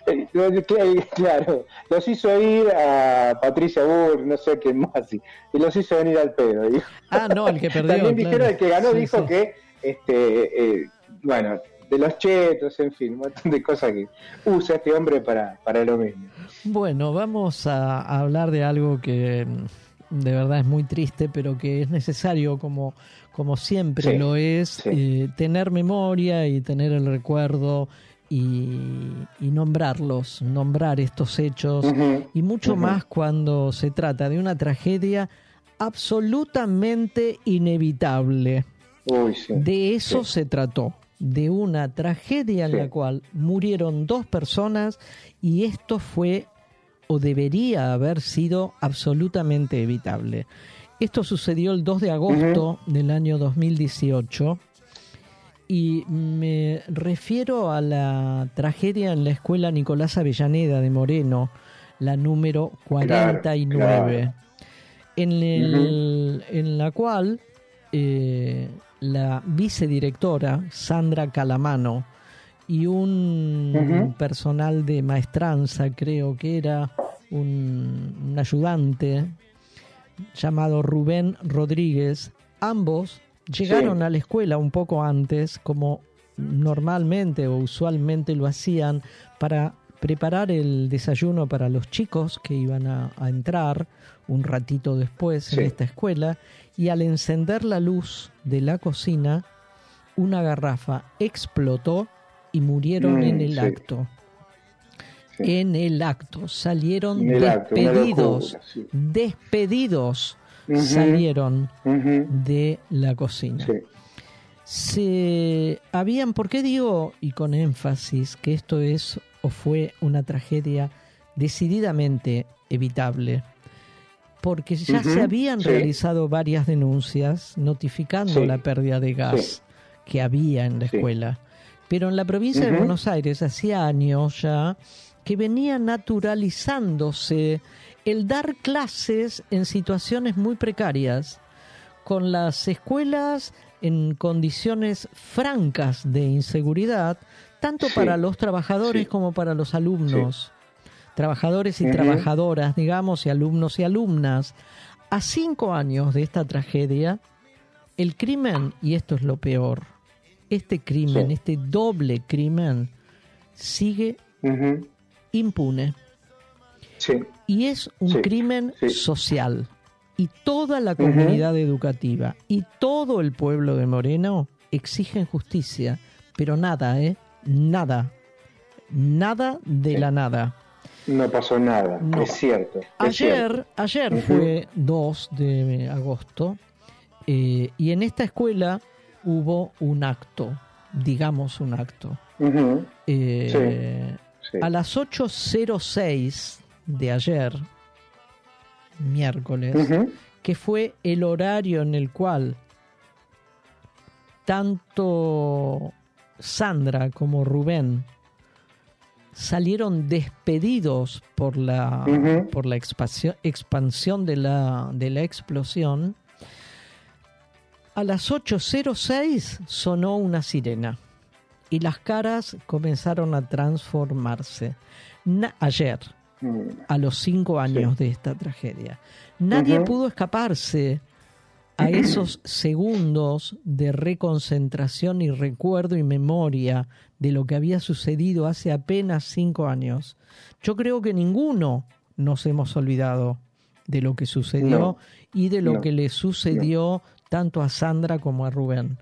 Claro, los hizo ir a Patricia Burr, no sé quién más, y los hizo venir al pedo. Ah, no, el que perdió. También claro. dijeron el que ganó dijo que, este, eh, bueno, de los chetos, en fin, un montón de cosas que usa este hombre para, para lo mismo. Bueno, vamos a, a hablar de algo que mm, de verdad es muy triste, pero que es necesario, como, como siempre Sí, lo es, sí. eh, tener memoria y tener el recuerdo y, y nombrarlos, nombrar estos hechos, y mucho más cuando se trata de una tragedia absolutamente inevitable. Uy, sí. De eso se trató, de una tragedia en la cual murieron dos personas y esto fue o debería haber sido absolutamente evitable. Esto sucedió el 2 de agosto del año 2018 y me refiero a la tragedia en la escuela Nicolás Avellaneda de Moreno, la número 49, claro. En, el- en la cual eh, la vicedirectora Sandra Calamano y un personal de maestranza, creo que era un, un ayudante llamado Rubén Rodríguez, ambos llegaron Sí. a la escuela un poco antes, como normalmente o usualmente lo hacían, para preparar el desayuno para los chicos que iban a, a entrar un ratito después Sí. en esta escuela, y al encender la luz de la cocina, una garrafa explotó y murieron Mm, en el sí. acto. Sí. En el acto salieron acto, despedidos, despedidos salieron de la cocina. Se habían, ¿por qué digo y con énfasis que esto es o fue una tragedia decididamente evitable? Porque ya se habían sí. realizado varias denuncias notificando Sí. la pérdida de gas Sí. que había en la escuela. Pero en la provincia de. Buenos Aires hacía años ya que venía naturalizándose el dar clases en situaciones muy precarias, con las escuelas en condiciones francas de inseguridad, tanto Sí, para los trabajadores sí. como para los alumnos. Trabajadores y trabajadoras, digamos, y alumnos y alumnas. A cinco años de esta tragedia, el crimen, y esto es lo peor, este crimen, este doble crimen, sigue impune. Sí. Y es un Sí, crimen sí. social. y toda la comunidad educativa y todo el pueblo de Moreno exigen justicia, pero nada, ¿eh? Nada. Nada de la nada. No pasó nada, No. es cierto. es Ayer, cierto. ayer fue 2 de agosto eh, y en esta escuela hubo un acto, digamos un acto. Eh, Sí, sí. A las 8.06 de ayer, miércoles, que fue el horario en el cual tanto Sandra como Rubén salieron despedidos por la, por la expansión, expansión de, la, de la explosión, a las 8.06 sonó una sirena y las caras comenzaron a transformarse. Na- ayer, Mm. a los cinco años de esta tragedia. Nadie pudo escaparse a esos segundos de reconcentración y recuerdo y memoria de lo que había sucedido hace apenas cinco años. Yo creo que ninguno nos hemos olvidado de lo que sucedió No. y de lo No. que le sucedió tanto a Sandra como a Rubén.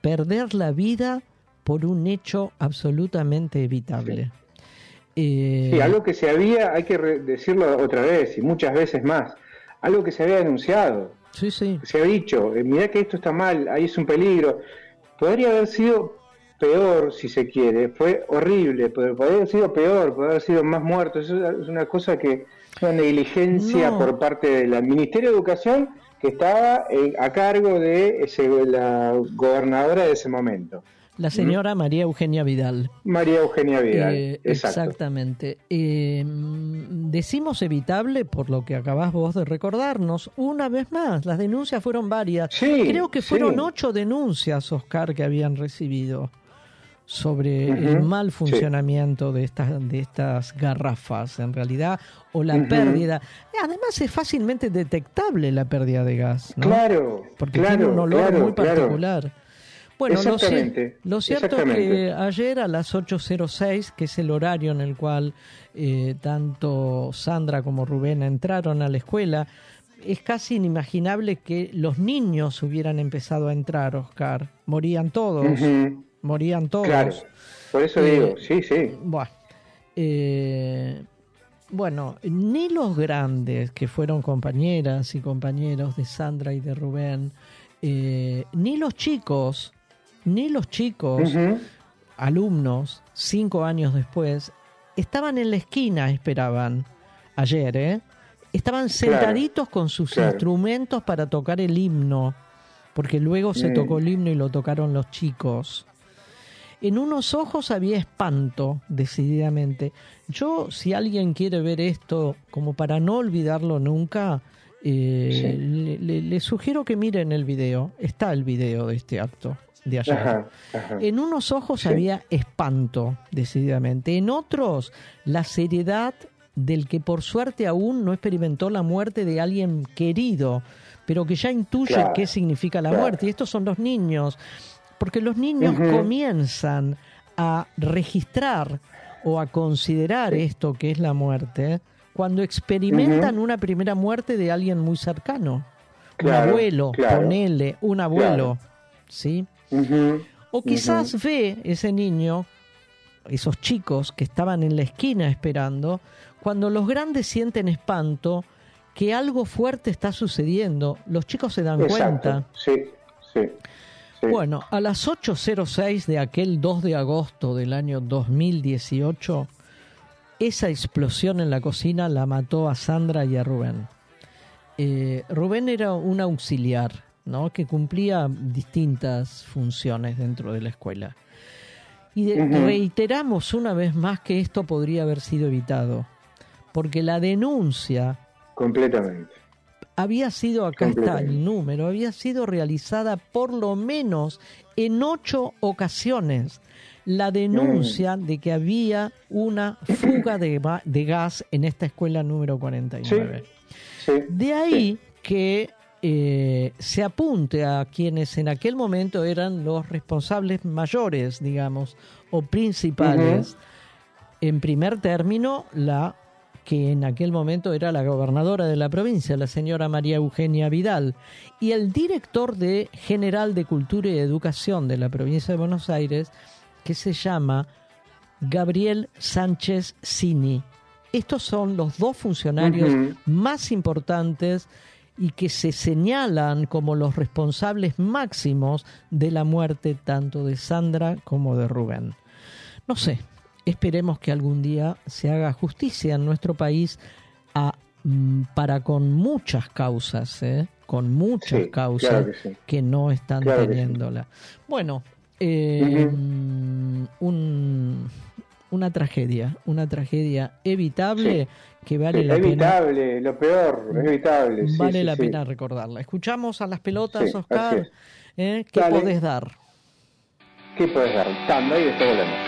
Perder la vida por un hecho absolutamente evitable. Eh, Sí, algo que se había, hay que decirlo otra vez y muchas veces más, algo que se había denunciado. Sí, sí. Se ha dicho, eh, mirá que esto está mal, ahí es un peligro. Podría haber sido peor, si se quiere, fue horrible, pero podría haber sido peor, podría haber sido más muertos. Eso es una cosa que, una negligencia No. por parte del Ministerio de Educación que estaba eh, a cargo de ese- la gobernadora de ese momento, La señora María Eugenia Vidal. María Eugenia Vidal. Eh, Exacto. Exactamente. Eh, decimos evitable por lo que acabás vos de recordarnos. Una vez más, las denuncias fueron varias. Sí, Creo que fueron sí. ocho denuncias, Oscar, que habían recibido sobre el mal sí. funcionamiento de estas de estas garrafas en realidad o la pérdida además es fácilmente detectable la pérdida de gas ¿no? Claro, porque claro, tiene un olor claro, muy claro. Bueno, lo, lo cierto es que ayer a las 8.06, que es el horario en el cual eh, tanto Sandra como Rubén entraron a la escuela, es casi inimaginable que los niños hubieran empezado a entrar, Oscar. Morían todos, morían todos. Claro, por eso Eh, digo, sí, sí. Bueno, eh, bueno, ni los grandes que fueron compañeras y compañeros de Sandra y de Rubén, eh, ni los chicos, ni los chicos, alumnos, cinco años después, estaban en la esquina, esperaban, ayer, ¿eh? Estaban sentaditos con sus claro. instrumentos para tocar el himno, porque luego se Mm. tocó el himno y lo tocaron los chicos. En unos ojos había espanto, decididamente. Yo, si alguien quiere ver esto como para no olvidarlo nunca, eh, Sí. le, le- le sugiero que miren el video. Está el video de este acto de ayer. Ajá, ajá. En unos ojos Sí. había espanto, decididamente. En otros, la seriedad del que por suerte aún no experimentó la muerte de alguien querido, pero que ya intuye Claro, qué significa la claro. muerte. Y estos son los niños, porque los niños comienzan a registrar o a considerar esto que es la muerte cuando experimentan una primera muerte de alguien muy cercano. Claro, un abuelo, ponele, un abuelo, ¿sí? O quizás ve ese niño, esos chicos que estaban en la esquina esperando, cuando los grandes sienten espanto, que algo fuerte está sucediendo. Los chicos se dan Exacto, cuenta. Sí, sí. sí. Bueno, a las 8.06 de aquel 2 de agosto del año 2018, esa explosión en la cocina la mató a Sandra y a Rubén. Eh, Rubén era un auxiliar, ¿no? Que cumplía distintas funciones dentro de la escuela. Y de- reiteramos una vez más que esto podría haber sido evitado, porque la denuncia Completamente. había sido, acá está el número, había sido realizada por lo menos en ocho ocasiones la denuncia Mm. de que había una fuga de, gas en esta escuela número 49. Sí, De ahí que eh, se apunte a quienes en aquel momento eran los responsables mayores, digamos, o principales. En primer término, la que en aquel momento era la gobernadora de la provincia, la señora María Eugenia Vidal, y el director de General de Cultura y Educación de la provincia de Buenos Aires, que se llama Gabriel Sánchez Cini. Estos son los dos funcionarios más importantes y que se señalan como los responsables máximos de la muerte tanto de Sandra como de Rubén. No sé, esperemos que algún día se haga justicia en nuestro país a, mm, para con muchas causas, ¿eh? con muchas Sí, causas claro que sí. no están Claro que sí. teniéndola. Bueno, eh, un- una tragedia, una tragedia evitable que vale la pena evitable, lo peor, es evitable. sí, vale sí, la pena recordarla. Escuchamos a las pelotas, Oscar. ¿eh? ¿Qué Dale. podés dar? ¿Qué puedes dar? Tanda y después volvemos.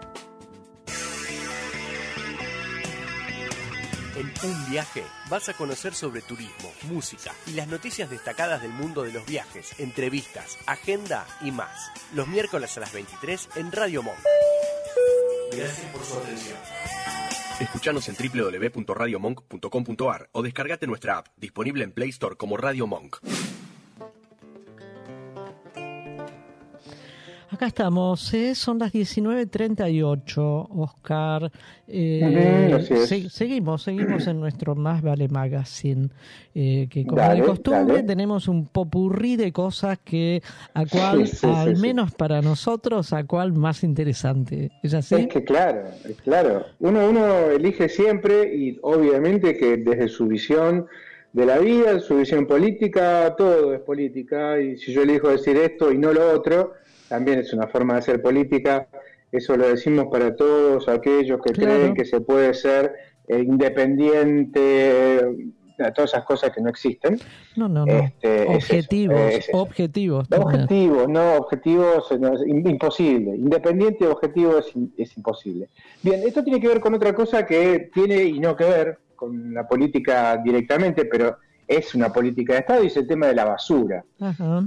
En un viaje vas a conocer sobre turismo, música y las noticias destacadas del mundo de los viajes, entrevistas, agenda y más. Los miércoles a las 23 en Radio Monk. Gracias por su atención. Escuchanos en www.radiomonk.com.ar o descargate nuestra app, disponible en Play Store como Radio Monk. Acá estamos, ¿eh? son las 19.38, Oscar. Eh, se- seguimos, seguimos en nuestro Más Vale Magazine, eh, que como Dale, de costumbre dale. tenemos un popurrí de cosas que a cual, Sí, sí, al menos para nosotros, a cual más interesante. ¿Es así? Es que claro, es claro. Uno, uno elige siempre y obviamente que desde su visión de la vida, su visión política, todo es política. Y si yo elijo decir esto y no lo otro, también es una forma de hacer política. Eso lo decimos para todos aquellos que Claro. creen que se puede ser eh, independiente, eh, todas esas cosas que no existen. No, no, no. Este, es eso, objetivos, es eso. objetivos. también. Objetivos, no, objetivos, no, es im- imposible. Independiente de objetivo es, es imposible. Bien, esto tiene que ver con otra cosa que tiene y no que ver con la política directamente, pero es una política de Estado y es el tema de la basura.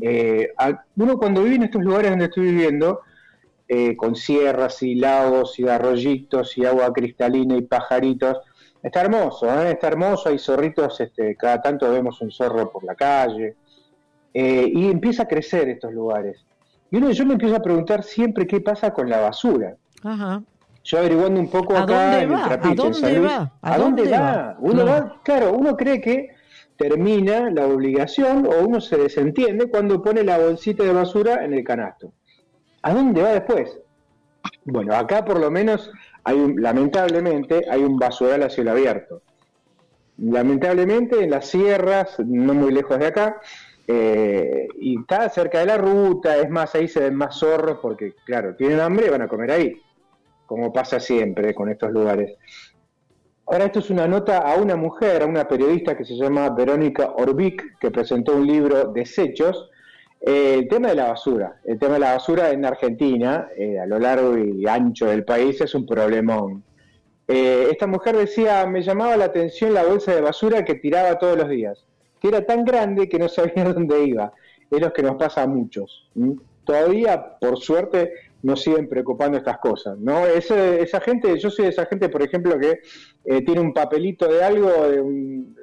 Eh, a- uno cuando vive en estos lugares donde estoy viviendo, eh, con sierras y lagos y arroyitos y agua cristalina y pajaritos, está hermoso, ¿eh? está hermoso, hay zorritos, este, cada tanto vemos un zorro por la calle, y empieza a crecer estos lugares. Y uno, yo me empiezo a preguntar siempre qué pasa con la basura. Ajá. Yo averiguando un poco ¿A acá dónde en el va? Trapiche, ¿A dónde San Luis, va? ¿A, dónde, va? Uno va, claro, uno cree que termina la obligación o uno se desentiende cuando pone la bolsita de basura en el canasto. ¿A dónde va después? Bueno, acá por lo menos hay un, lamentablemente hay un basural a cielo abierto. Lamentablemente en las sierras, no muy lejos de acá, eh, y está cerca de la ruta, es más, ahí se ven más zorros porque, claro, tienen hambre y van a comer ahí, como pasa siempre con estos lugares. Ahora, esto es una nota a una mujer, a una periodista que se llama Verónica Orbic, que presentó un libro, Desechos, eh, el tema de la basura. El tema de la basura en Argentina, eh, a lo largo y ancho del país, es un problemón. Eh, esta mujer decía, me llamaba la atención la bolsa de basura que tiraba todos los días, que era tan grande que no sabía dónde iba. Es lo que nos pasa a muchos. Todavía, por suerte, nos siguen preocupando estas cosas. ¿no? Ese- esa gente, yo soy de esa gente, por ejemplo, que eh, tiene un papelito de algo, de un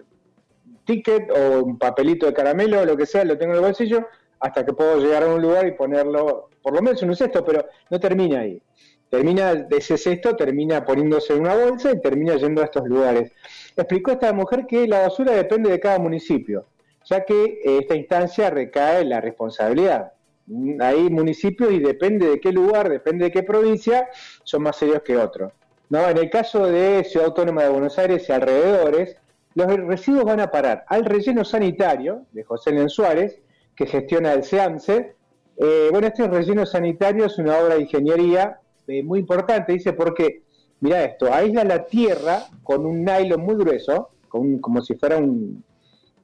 ticket o un papelito de caramelo, lo que sea, lo tengo en el bolsillo, hasta que puedo llegar a un lugar y ponerlo, por lo menos en un cesto, pero no termina ahí. Termina de ese cesto, termina poniéndose en una bolsa y termina yendo a estos lugares. explicó esta mujer que la basura depende de cada municipio, ya que eh, esta instancia recae la responsabilidad. Hay municipios y depende de qué lugar, depende de qué provincia, son más serios que otros. No, en el caso de Ciudad Autónoma de Buenos Aires y alrededores, los residuos van a parar al relleno sanitario de José Len Suárez, que gestiona el SEAMSE. Eh, bueno, este relleno sanitario es una obra de ingeniería eh, muy importante, dice, porque, mira esto, aísla la tierra con un nylon muy grueso, con como si fuera un,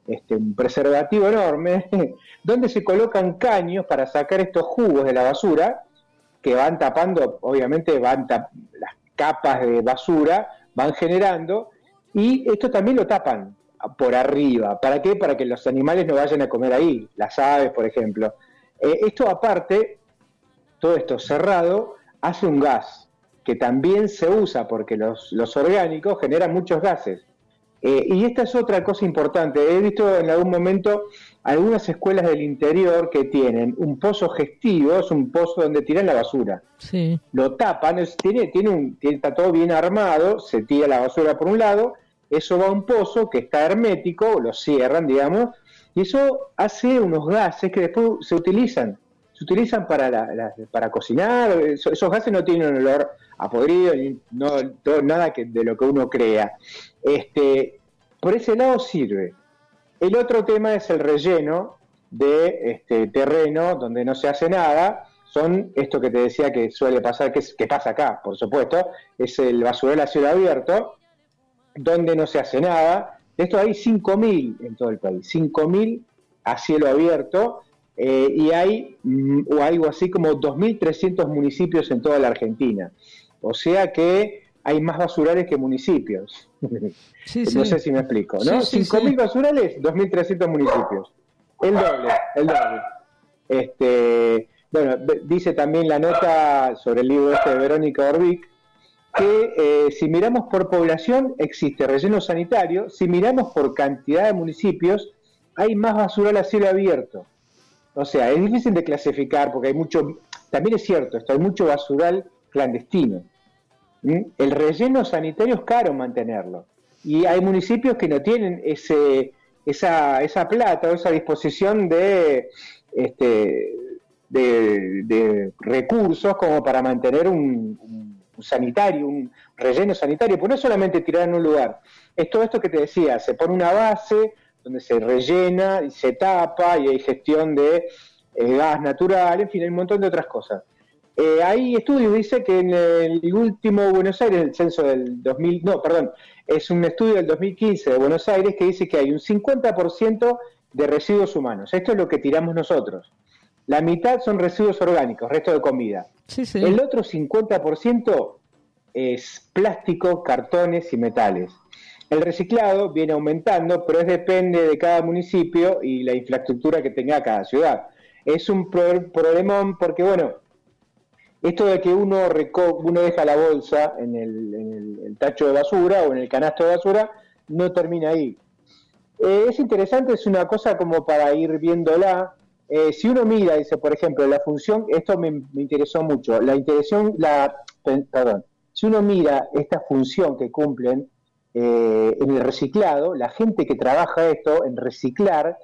este, un preservativo enorme, donde se colocan caños para sacar estos jugos de la basura, que van tapando, obviamente van las capas de basura, van generando, y esto también lo tapan por arriba. ¿Para qué? Para que los animales no vayan a comer ahí, las aves, por ejemplo. Eh, esto aparte, todo esto cerrado, hace un gas que también se usa porque los, los orgánicos generan muchos gases. Eh, y esta es otra cosa importante. He visto en algún momento algunas escuelas del interior que tienen un pozo gestivo, es un pozo donde tiran la basura. Sí. Lo tapan, es- tiene, tiene un, tiene- está todo bien armado, se tira la basura por un lado, eso va a un pozo que está hermético, lo cierran, digamos, y eso hace unos gases que después se utilizan. Se utilizan para, la- la- para cocinar, eso- esos gases no tienen olor a podrido, ni no, todo- nada que, de lo que uno crea. Este, por ese lado sirve. El otro tema es el relleno de este terreno donde no se hace nada. Son esto que te decía que suele pasar, que, pasa acá, por supuesto, es el basurero a cielo abierto, donde no se hace nada. De esto hay 5.000 en todo el país, 5.000 a cielo abierto, eh, y hay mm, o algo así como 2.300 municipios en toda la Argentina. O sea que hay más basurales que municipios. Sí, no sí. sé si me explico, ¿no? Sí, sí, 5.000 sí. basurales, 2.300 municipios. El doble, el doble. Este, bueno, dice también la nota sobre el libro este de Verónica Orbic, que eh, si miramos por población existe relleno sanitario, si miramos por cantidad de municipios hay más basural a cielo abierto. O sea, es difícil de clasificar porque hay mucho, también es cierto, esto hay mucho basural clandestino. El relleno sanitario es caro mantenerlo. Y hay municipios que no tienen ese, esa, esa plata o esa disposición de, este, de, de recursos como para mantener un, un- sanitario, un relleno sanitario, pues no solamente tirar en un lugar, es todo esto que te decía, se pone una base donde se rellena y se tapa y hay gestión de eh, gas natural, en fin, hay un montón de otras cosas. Eh, hay estudios, dice que en el último Buenos Aires, el censo del 2000, no, perdón, es un estudio del 2015 de Buenos Aires que dice que hay un 50% de residuos humanos. Esto es lo que tiramos nosotros. La mitad son residuos orgánicos, resto de comida. Sí, sí. El otro 50% es plástico, cartones y metales. El reciclado viene aumentando, pero es depende de cada municipio y la infraestructura que tenga cada ciudad. Es un pro- problemón porque, bueno, esto de que uno, reco- uno deja la bolsa en, el, en el- tacho de basura o en el canasto de basura, no termina ahí. Eh, es interesante, es una cosa como para ir viéndola. Eh, si uno mira, dice, por ejemplo, la función, esto me, interesó mucho, la intención, la, pe- perdón, si uno mira esta función que cumplen eh, en el reciclado, la gente que trabaja esto en reciclar,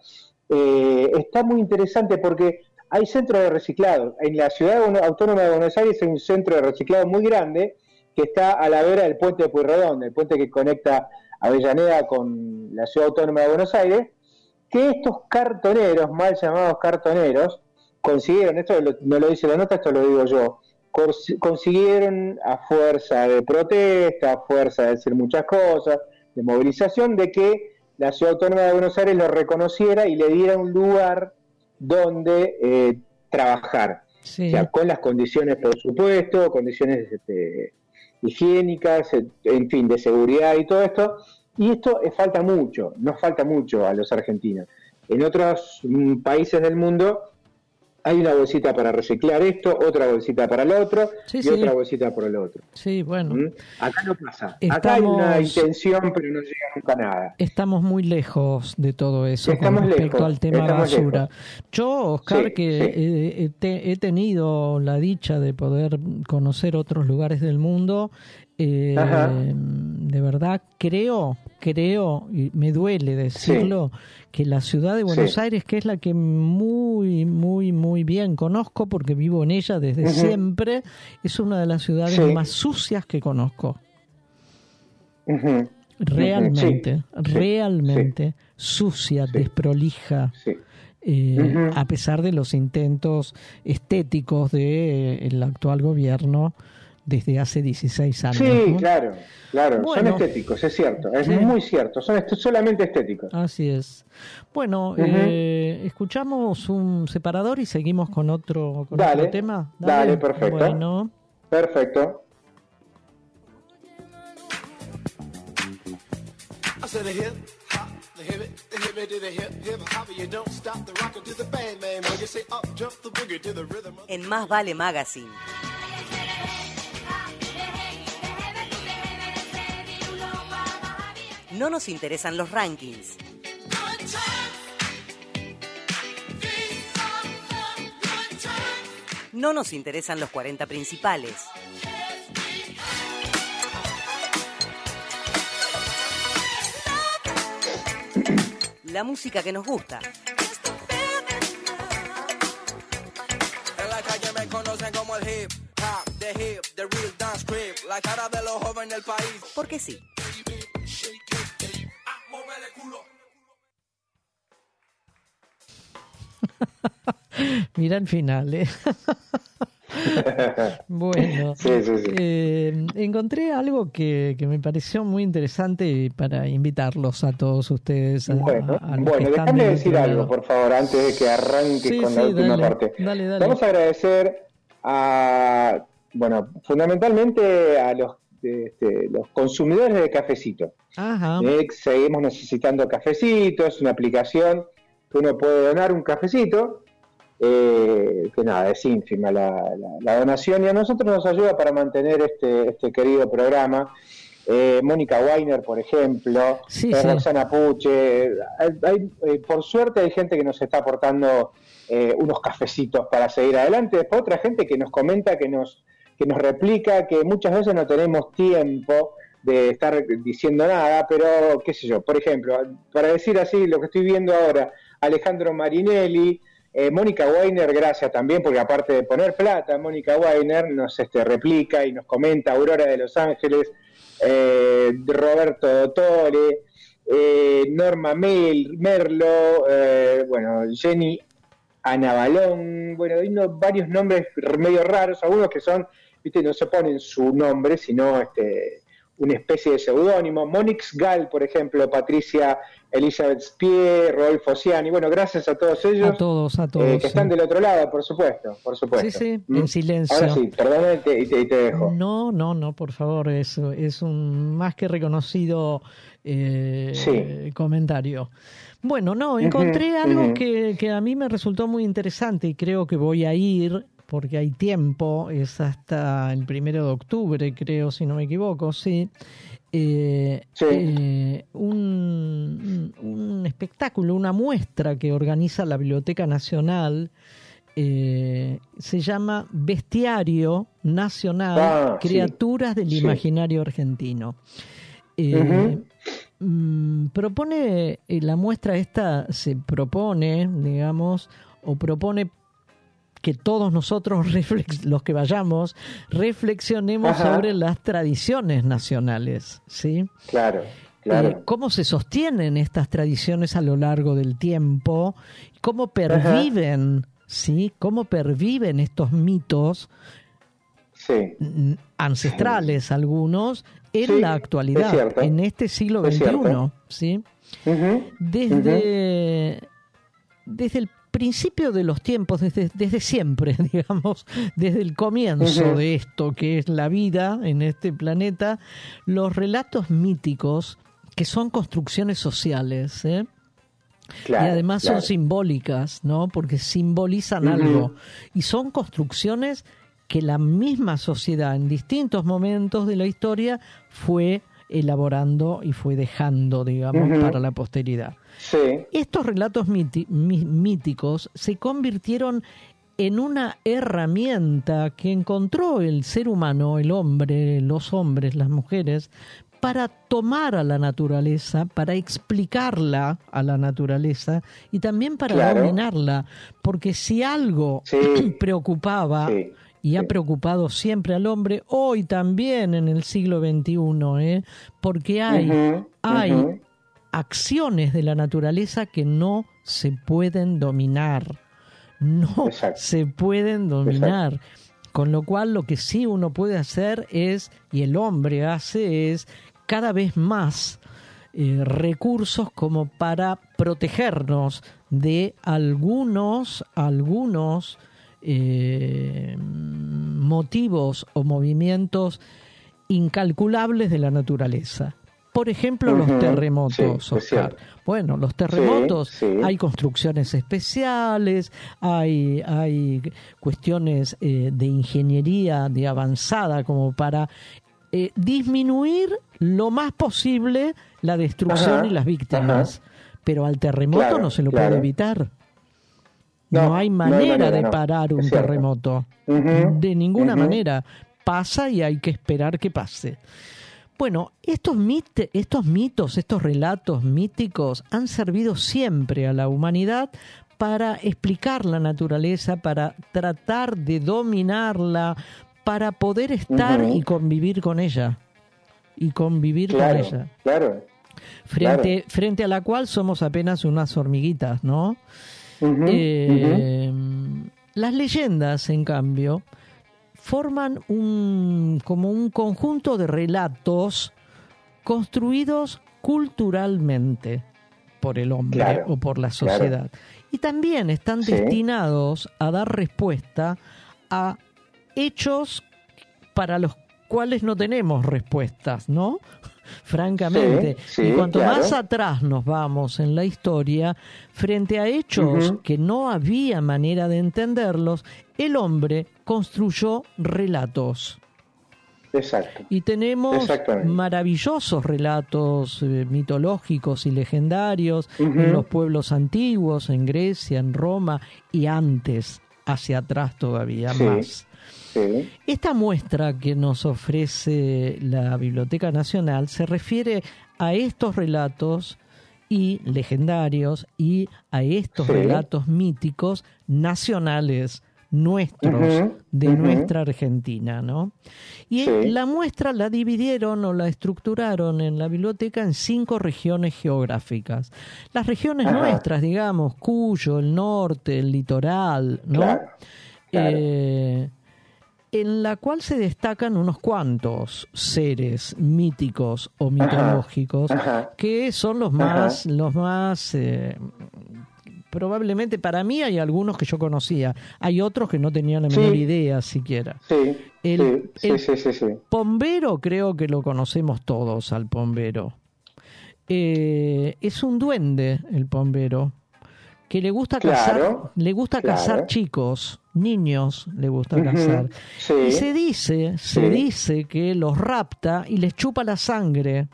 eh, está muy interesante porque hay centros de reciclado. En la ciudad autónoma de Buenos Aires hay un centro de reciclado muy grande que está a la vera del puente de Pueyrredón, el puente que conecta Avellaneda con la ciudad autónoma de Buenos Aires, que estos cartoneros, mal llamados cartoneros, consiguieron, esto no lo dice la nota, esto lo digo yo, cons- consiguieron a fuerza de protesta, a fuerza de decir muchas cosas, de movilización, de que la ciudad autónoma de Buenos Aires lo reconociera y le diera un lugar donde eh, trabajar. Sí. O sea, con las condiciones, por supuesto, condiciones este, higiénicas, en fin, de seguridad y todo esto. Y esto falta mucho, nos falta mucho a los argentinos. En otros mm, países del mundo hay una bolsita para reciclar esto, otra bolsita para el otro Sí, y sí. otra bolsita para el otro. Sí, bueno. ¿Mm? Acá no pasa. Acá hay una Estamos- intención, pero no llega nunca a nada. Estamos muy lejos de todo eso Estamos con respecto lejos, al tema estamos basura. lejos. Yo, Oscar, Sí, que he tenido la dicha de poder conocer otros lugares del mundo, eh, de verdad creo creo, y me duele decirlo, que la ciudad de Buenos Sí. Aires, que es la que muy, muy, muy bien conozco porque vivo en ella desde siempre, es una de las ciudades Sí. más sucias que conozco. Realmente, realmente sucia, desprolija. eh, a pesar de los intentos estéticos del actual gobierno desde hace 16 años. Sí, ¿no? claro, claro, Bueno. son estéticos, es cierto, es Sí. muy cierto, son est- solamente estéticos. Así es. Bueno, eh, escuchamos un separador y seguimos con otro, con Dale, otro tema. dale, perfecto. Bueno, Perfecto. I said the hip hop, the hip it, the hip it to the hip hip hop. You don't stop the rockin' to the bang bang boogie. Say up jump the boogie to the rhythm. of- En Más Vale Magazine. No nos interesan los rankings. No nos interesan los 40 principales. La música que nos gusta. En la calle me conocen como el hip hop, the hip, the real dance creep, la cara de los jóvenes del país. Porque sí. mira el final. ¿eh? bueno, Sí, sí, sí. eh, encontré algo que, que me pareció muy interesante para invitarlos a todos ustedes. A, Bueno, a- bueno, déjame decir algo, por favor, antes de que arranque con la última dale, parte. dale, dale. Vamos a agradecer a, bueno, fundamentalmente a los, este, los consumidores de cafecito. Ajá. Eh, seguimos necesitando cafecitos, una aplicación que uno puede donar un cafecito, eh, que nada, es ínfima la, la- la donación y a nosotros nos ayuda para mantener este, este querido programa. Eh, Mónica Weiner, por ejemplo, Sí, eh, sí. Roxana Puche, hay- hay, eh, por suerte hay gente que nos está aportando eh, unos cafecitos para seguir adelante, después otra gente que nos comenta, que nos, que nos replica, que muchas veces no tenemos tiempo de estar diciendo nada, pero qué sé yo, por ejemplo, para decir así lo que estoy viendo ahora, Alejandro Marinelli, eh, Mónica Weiner, gracias también, porque aparte de poner plata, Mónica Weiner nos este, replica y nos comenta Aurora de Los Ángeles, eh, Roberto Dottore, eh, Norma Mel, Merlo, eh, bueno, Jenny Anabalón, bueno, hay varios nombres medio raros, algunos que son, viste, no se ponen su nombre, sino este, una especie de seudónimo. Monix Gal, por ejemplo, Patricia Elizabeth Spie, Rodolfo Ciani, bueno, gracias a todos ellos. A todos, a eh, todos. que están del otro lado, por supuesto, por supuesto. Sí, sí, ¿Mm? en silencio. Ahora sí, perdón y te, y te- y te dejo. No, no, no, por favor, es, es un más que reconocido eh, Sí. comentario. Bueno, no, encontré algo que, que a mí me resultó muy interesante y creo que voy a ir porque hay tiempo, es hasta el primero de octubre, creo, si no me equivoco, sí. Eh, eh, un, un espectáculo, una muestra que organiza la Biblioteca Nacional eh, se llama Bestiario Nacional Ah, sí. Criaturas del Sí. Imaginario Argentino. Mm, propone, la muestra esta se propone, digamos, o propone que todos nosotros, reflex- los que vayamos, reflexionemos Ajá. sobre las tradiciones nacionales, ¿sí? Claro, claro. Eh, cómo se sostienen estas tradiciones a lo largo del tiempo, cómo perviven, ¿sí? Cómo perviven estos mitos Sí. ancestrales algunos en Sí, la actualidad, es en este siglo XXI. ¿sí? Desde, desde el principio de los tiempos, desde, desde siempre, digamos, desde el comienzo de esto que es la vida en este planeta, los relatos míticos, que son construcciones sociales, ¿eh? Claro, y además claro. son simbólicas, ¿no? Porque simbolizan algo. Y son construcciones que la misma sociedad en distintos momentos de la historia fue elaborando y fue dejando, digamos, para la posteridad. Sí. Estos relatos míticos se convirtieron en una herramienta que encontró el ser humano, el hombre, los hombres, las mujeres, para tomar a la naturaleza, para explicarla a la naturaleza y también para Claro. dominarla. Porque si algo preocupaba y ha preocupado siempre al hombre, hoy también en el siglo XXI, ¿eh? porque hay, hay. Acciones de la naturaleza que no se pueden dominar. No se pueden dominar. Con lo cual lo que sí uno puede hacer es, y el hombre hace, es cada vez más eh, recursos como para protegernos de algunos, algunos eh, motivos o movimientos incalculables de la naturaleza. Por ejemplo, los terremotos, sí, Oscar. Bueno, los terremotos, Sí, sí. hay construcciones especiales, hay, hay cuestiones eh, de ingeniería de avanzada como para eh, disminuir lo más posible la destrucción Ajá, y las víctimas. Pero al terremoto Claro, no se lo claro. puede evitar. No, No, hay no hay manera de no. parar un terremoto. De ninguna manera. Pasa y hay que esperar que pase. Bueno, estos, mit- estos mitos, estos relatos míticos han servido siempre a la humanidad para explicar la naturaleza, para tratar de dominarla, para poder estar y convivir con ella. Y convivir Claro, con ella. claro. Frente, frente a la cual somos apenas unas hormiguitas, ¿no? Eh, Las leyendas, en cambio, forman un, como un conjunto de relatos construidos culturalmente por el hombre Claro, o por la claro. sociedad. Y también están Sí. destinados a dar respuesta a hechos para los cuales no tenemos respuestas, ¿no? Francamente. Sí, y cuanto claro. más atrás nos vamos en la historia, frente a hechos que no había manera de entenderlos, el hombre construyó relatos. Exacto. Y tenemos maravillosos relatos eh, mitológicos y legendarios Ujú. en los pueblos antiguos, en Grecia, en Roma y antes, hacia atrás todavía Sí. más. Sí. Esta muestra que nos ofrece la Biblioteca Nacional se refiere a estos relatos y legendarios y a estos Sí. relatos míticos nacionales nuestros de nuestra Argentina, ¿no? Y Sí. la muestra la dividieron o la estructuraron en la biblioteca en cinco regiones geográficas. Las regiones Ajá. nuestras, digamos, Cuyo, el norte, el litoral, ¿no? Claro, claro. Eh, en la cual se destacan unos cuantos seres míticos o mitológicos ajá. que son los más los más eh, probablemente para mí hay algunos que yo conocía hay otros que no tenía la Sí. menor idea siquiera Sí, El- sí, el- sí, sí, sí, sí. Pombero creo que lo conocemos todos al pombero. Eh, es un duende el pombero que le gusta Claro, cazar, le gusta claro. cazar chicos, niños le gusta Ujú, cazar. sí, y se dice, se sí. dice que los rapta y les chupa la sangre.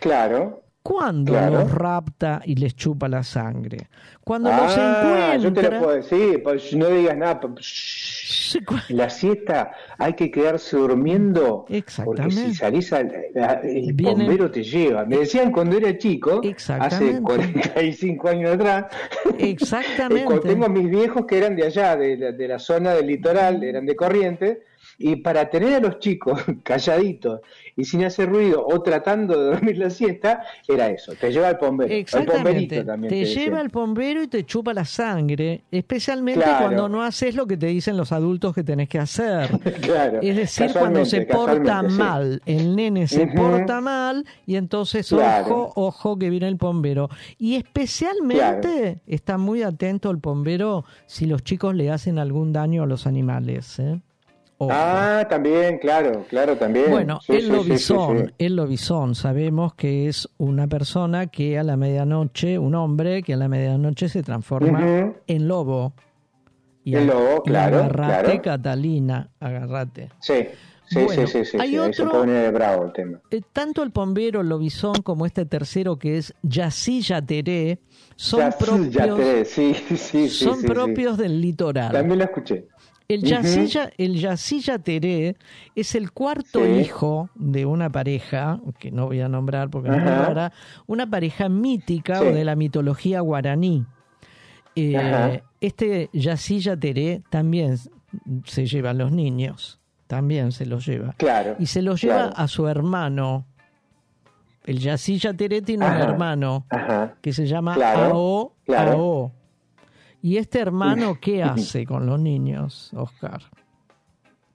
Claro. ¿Cuándo Claro. los rapta y les chupa la sangre? Cuando los Ah, yo te encuentra. lo puedo decir, pues no digas nada. pues. La siesta hay que quedarse durmiendo porque si salís al, a- el bombero te lleva. Me decían cuando era chico, hace Exactamente. 45 años atrás, Exactamente. Cuando tengo mis viejos que eran de allá, de, la- de la zona del litoral, eran de Corrientes, y para tener a los chicos calladitos y sin hacer ruido o tratando de dormir la siesta, era eso, te lleva al bombero. Exactamente. también. Te lleva al bombero y te chupa la sangre, especialmente Claro. cuando no haces lo que te dicen los adultos que tenés que hacer. Claro, Es decir, cuando se porta sí. mal, el nene se porta mal y entonces Claro. ojo, ojo que viene el pombero. Y especialmente está muy atento el pombero si los chicos le hacen algún daño a los animales. ¿eh? Ah, también, claro, claro, también. Bueno, Sí, el sí, lobizón, sí. el lobizón, sabemos que es una persona que a la medianoche, un hombre que a la medianoche se transforma en lobo. A- lobo, y claro, agarrate, claro. Catalina, agarrate. Sí, sí, Bueno, sí, sí, hay ahí se otro- pone de bravo el tema. Eh, tanto el pombero, el lobizón, como este tercero que es Yací Yateré, son Ya, sí, propios, ya te- sí, sí, sí, son propios del litoral. También lo escuché. El. Yacilla, el Yacilla Teré es el cuarto Sí. hijo de una pareja, que no voy a nombrar porque no Ajá. me rara, una pareja mítica Sí. o de la mitología guaraní. Eh, este Yacilla Teré también se lleva a los niños, también se los lleva. Claro. Y se los lleva claro. a su hermano. El Yacilla Teré tiene un hermano Ajá. que se llama Claro, Ao claro. Ao. ¿Y este hermano qué hace con los niños, Oscar?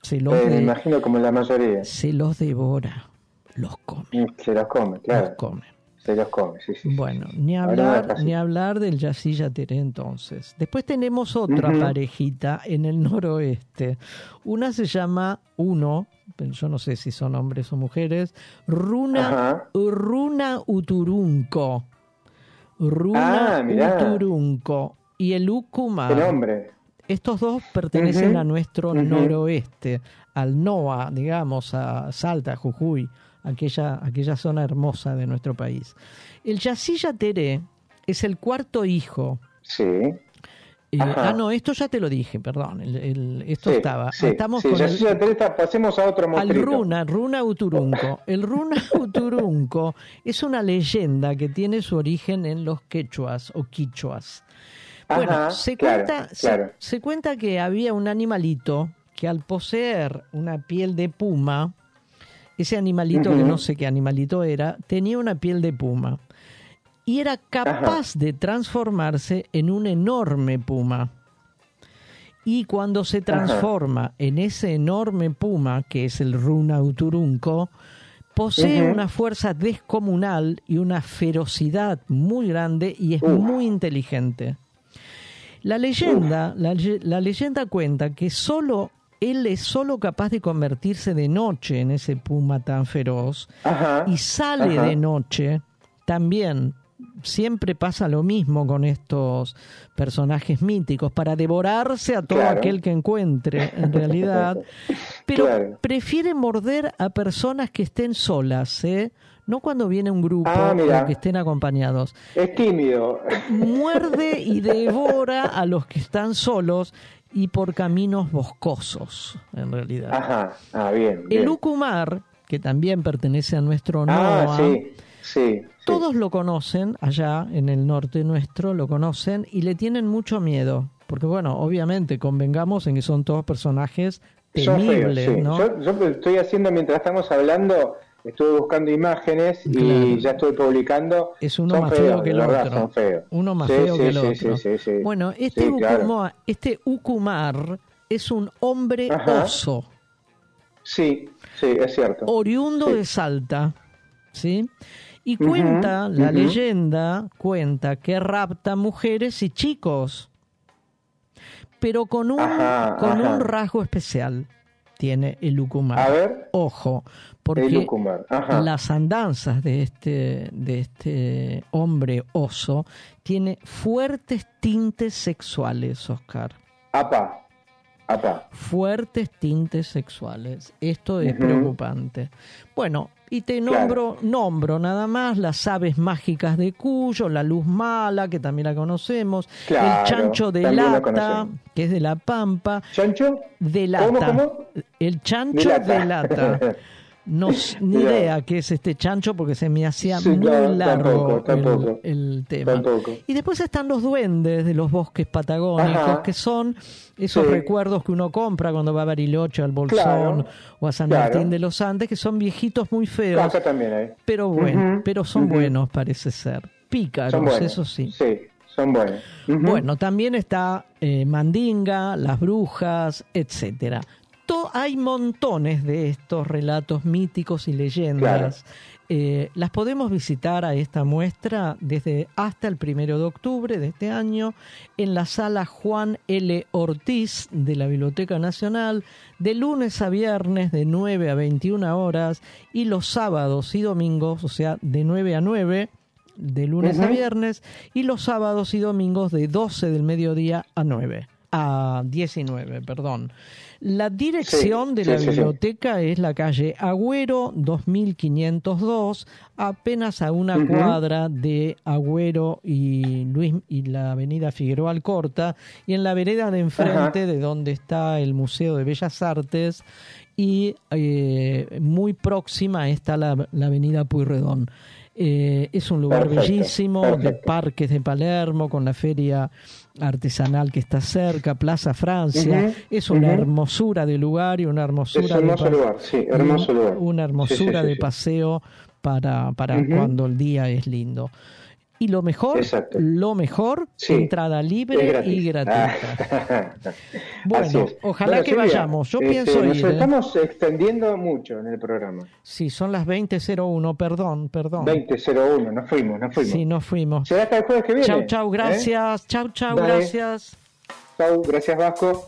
Se los, Eh, me imagino como la mayoría. se los devora, los come. Se los come, claro. Los come. Se los come, sí, sí. Bueno, ni hablar, ni hablar del Yacilla Teré entonces. Después tenemos otra parejita en el noroeste. Una se llama Uno, pero yo no sé si son hombres o mujeres, Runa, Ajá. Runa Uturunco. Runa Ah. Uturunco. Y el hombre. Estos dos pertenecen a nuestro noroeste, al NOA, digamos, a Salta, Jujuy, aquella, aquella zona hermosa de nuestro país. El Yacilla Teré es el cuarto hijo. Sí. Eh, ah, no, esto ya te lo dije, perdón. el- el- esto Sí, estaba. sí, Estamos sí, con ya, el- ya está- pasemos a otro al monstruito. Runa, Runa Uturunco. El Runa Uturunco es una leyenda que tiene su origen en los quechuas o quichuas. Bueno, Ajá, se, claro, cuenta, se- claro. se cuenta que había un animalito que al poseer una piel de puma, ese animalito que no sé qué animalito era, tenía una piel de puma y era capaz de transformarse en un enorme puma. Y cuando se transforma en ese enorme puma, que es el Runa Uturunco, posee una fuerza descomunal y una ferocidad muy grande y es muy inteligente. La leyenda, la, le- la leyenda cuenta que solo él es solo capaz de convertirse de noche en ese puma tan feroz Ajá. y sale Ajá. de noche también. Siempre pasa lo mismo con estos personajes míticos, para devorarse a todo Claro. aquel que encuentre, en realidad. Pero Claro. prefiere morder a personas que estén solas, ¿eh? No cuando viene un grupo Ah, o que estén acompañados. Es tímido. Muerde y devora a los que están solos y por caminos boscosos, en realidad. Ajá. Ah, bien. bien. El Ucumar, que también pertenece a nuestro Ah, NOA, sí. Sí. todos lo conocen, allá en el norte nuestro, lo conocen y le tienen mucho miedo. Porque bueno, obviamente convengamos en que son todos personajes temibles. ¿no? Yo, yo estoy haciendo, mientras estamos hablando, estuve buscando imágenes y ya estoy publicando. Es uno Son más feo que el verdad, otro. Son feos. Uno más Sí, feo sí, que el otro. sí, sí, sí. Bueno, este, Sí, claro. Ucuma- este Ucumar es un hombre Ajá. oso, Sí, sí, es cierto. oriundo de Salta, ¿sí? Y cuenta, la leyenda cuenta que rapta mujeres y chicos, pero con un, Ajá, con ajá. un rasgo especial tiene el Ucumar. A ver. Ojo, porque las andanzas de este, de este hombre oso tiene fuertes tintes sexuales, Oscar. Apa, apa. Fuertes tintes sexuales. Esto es preocupante. Bueno, y te Claro. nombro, nombro nada más las aves mágicas de Cuyo, la luz mala, que también la conocemos, Claro, el chancho de lata, que es de la Pampa. ¿Chancho? De lata. ¿Cómo, cómo? El chancho De de lata. No, ni Mirá. idea qué es este chancho porque se me hacía Sí, muy largo tampoco, el- tampoco. El, tema. Tampoco. Y después están los duendes de los bosques patagónicos, Ajá. que son esos Sí. recuerdos que uno compra cuando va a Bariloche, al Bolsón Claro, o a San claro. Martín de los Andes, que son viejitos muy feos, Acá también hay. pero bueno, pero son buenos parece ser. Pícaros, buenos. eso sí. Sí, son buenos. Bueno, también está eh, Mandinga, las brujas, etcétera. Hay montones de estos relatos míticos y leyendas. Eh, las podemos visitar a esta muestra desde hasta el primero de octubre de este año en la sala Juan L. Ortiz de la Biblioteca Nacional de lunes a viernes de 9 a 21 horas y los sábados y domingos, o sea, de 9 a 9 de lunes a viernes y los sábados y domingos de 12 del mediodía a 9. a 19, perdón. La dirección Sí, de la sí, sí. biblioteca es la calle Agüero 2502, apenas a una cuadra de Agüero y Luis y la avenida Figueroa Alcorta, y en la vereda de enfrente de donde está el Museo de Bellas Artes, y eh, muy próxima está la, la avenida Puyredón. Eh, es un lugar Perfecto, bellísimo, de parques de Palermo, con la feria artesanal que está cerca, Plaza Francia. Es una hermosura de lugar y una hermosura Es hermoso de lugar, sí, hermoso lugar. Una hermosura Sí, sí, sí, de paseo para, para cuando el día es lindo. Y lo mejor, Exacto. lo mejor, Sí, entrada libre gratis. y gratuita. Ah. Bueno, ojalá Bueno, que Silvia, vayamos. Yo este, pienso Nos ir. ¿eh? estamos extendiendo mucho en el programa. Sí, son las 20.01, perdón, perdón. 20.01, nos fuimos, nos fuimos. Sí, nos fuimos. Será hasta el jueves que viene. Chau, chau, ¿eh? gracias. Chau, chau, gracias. Chau, gracias Vasco.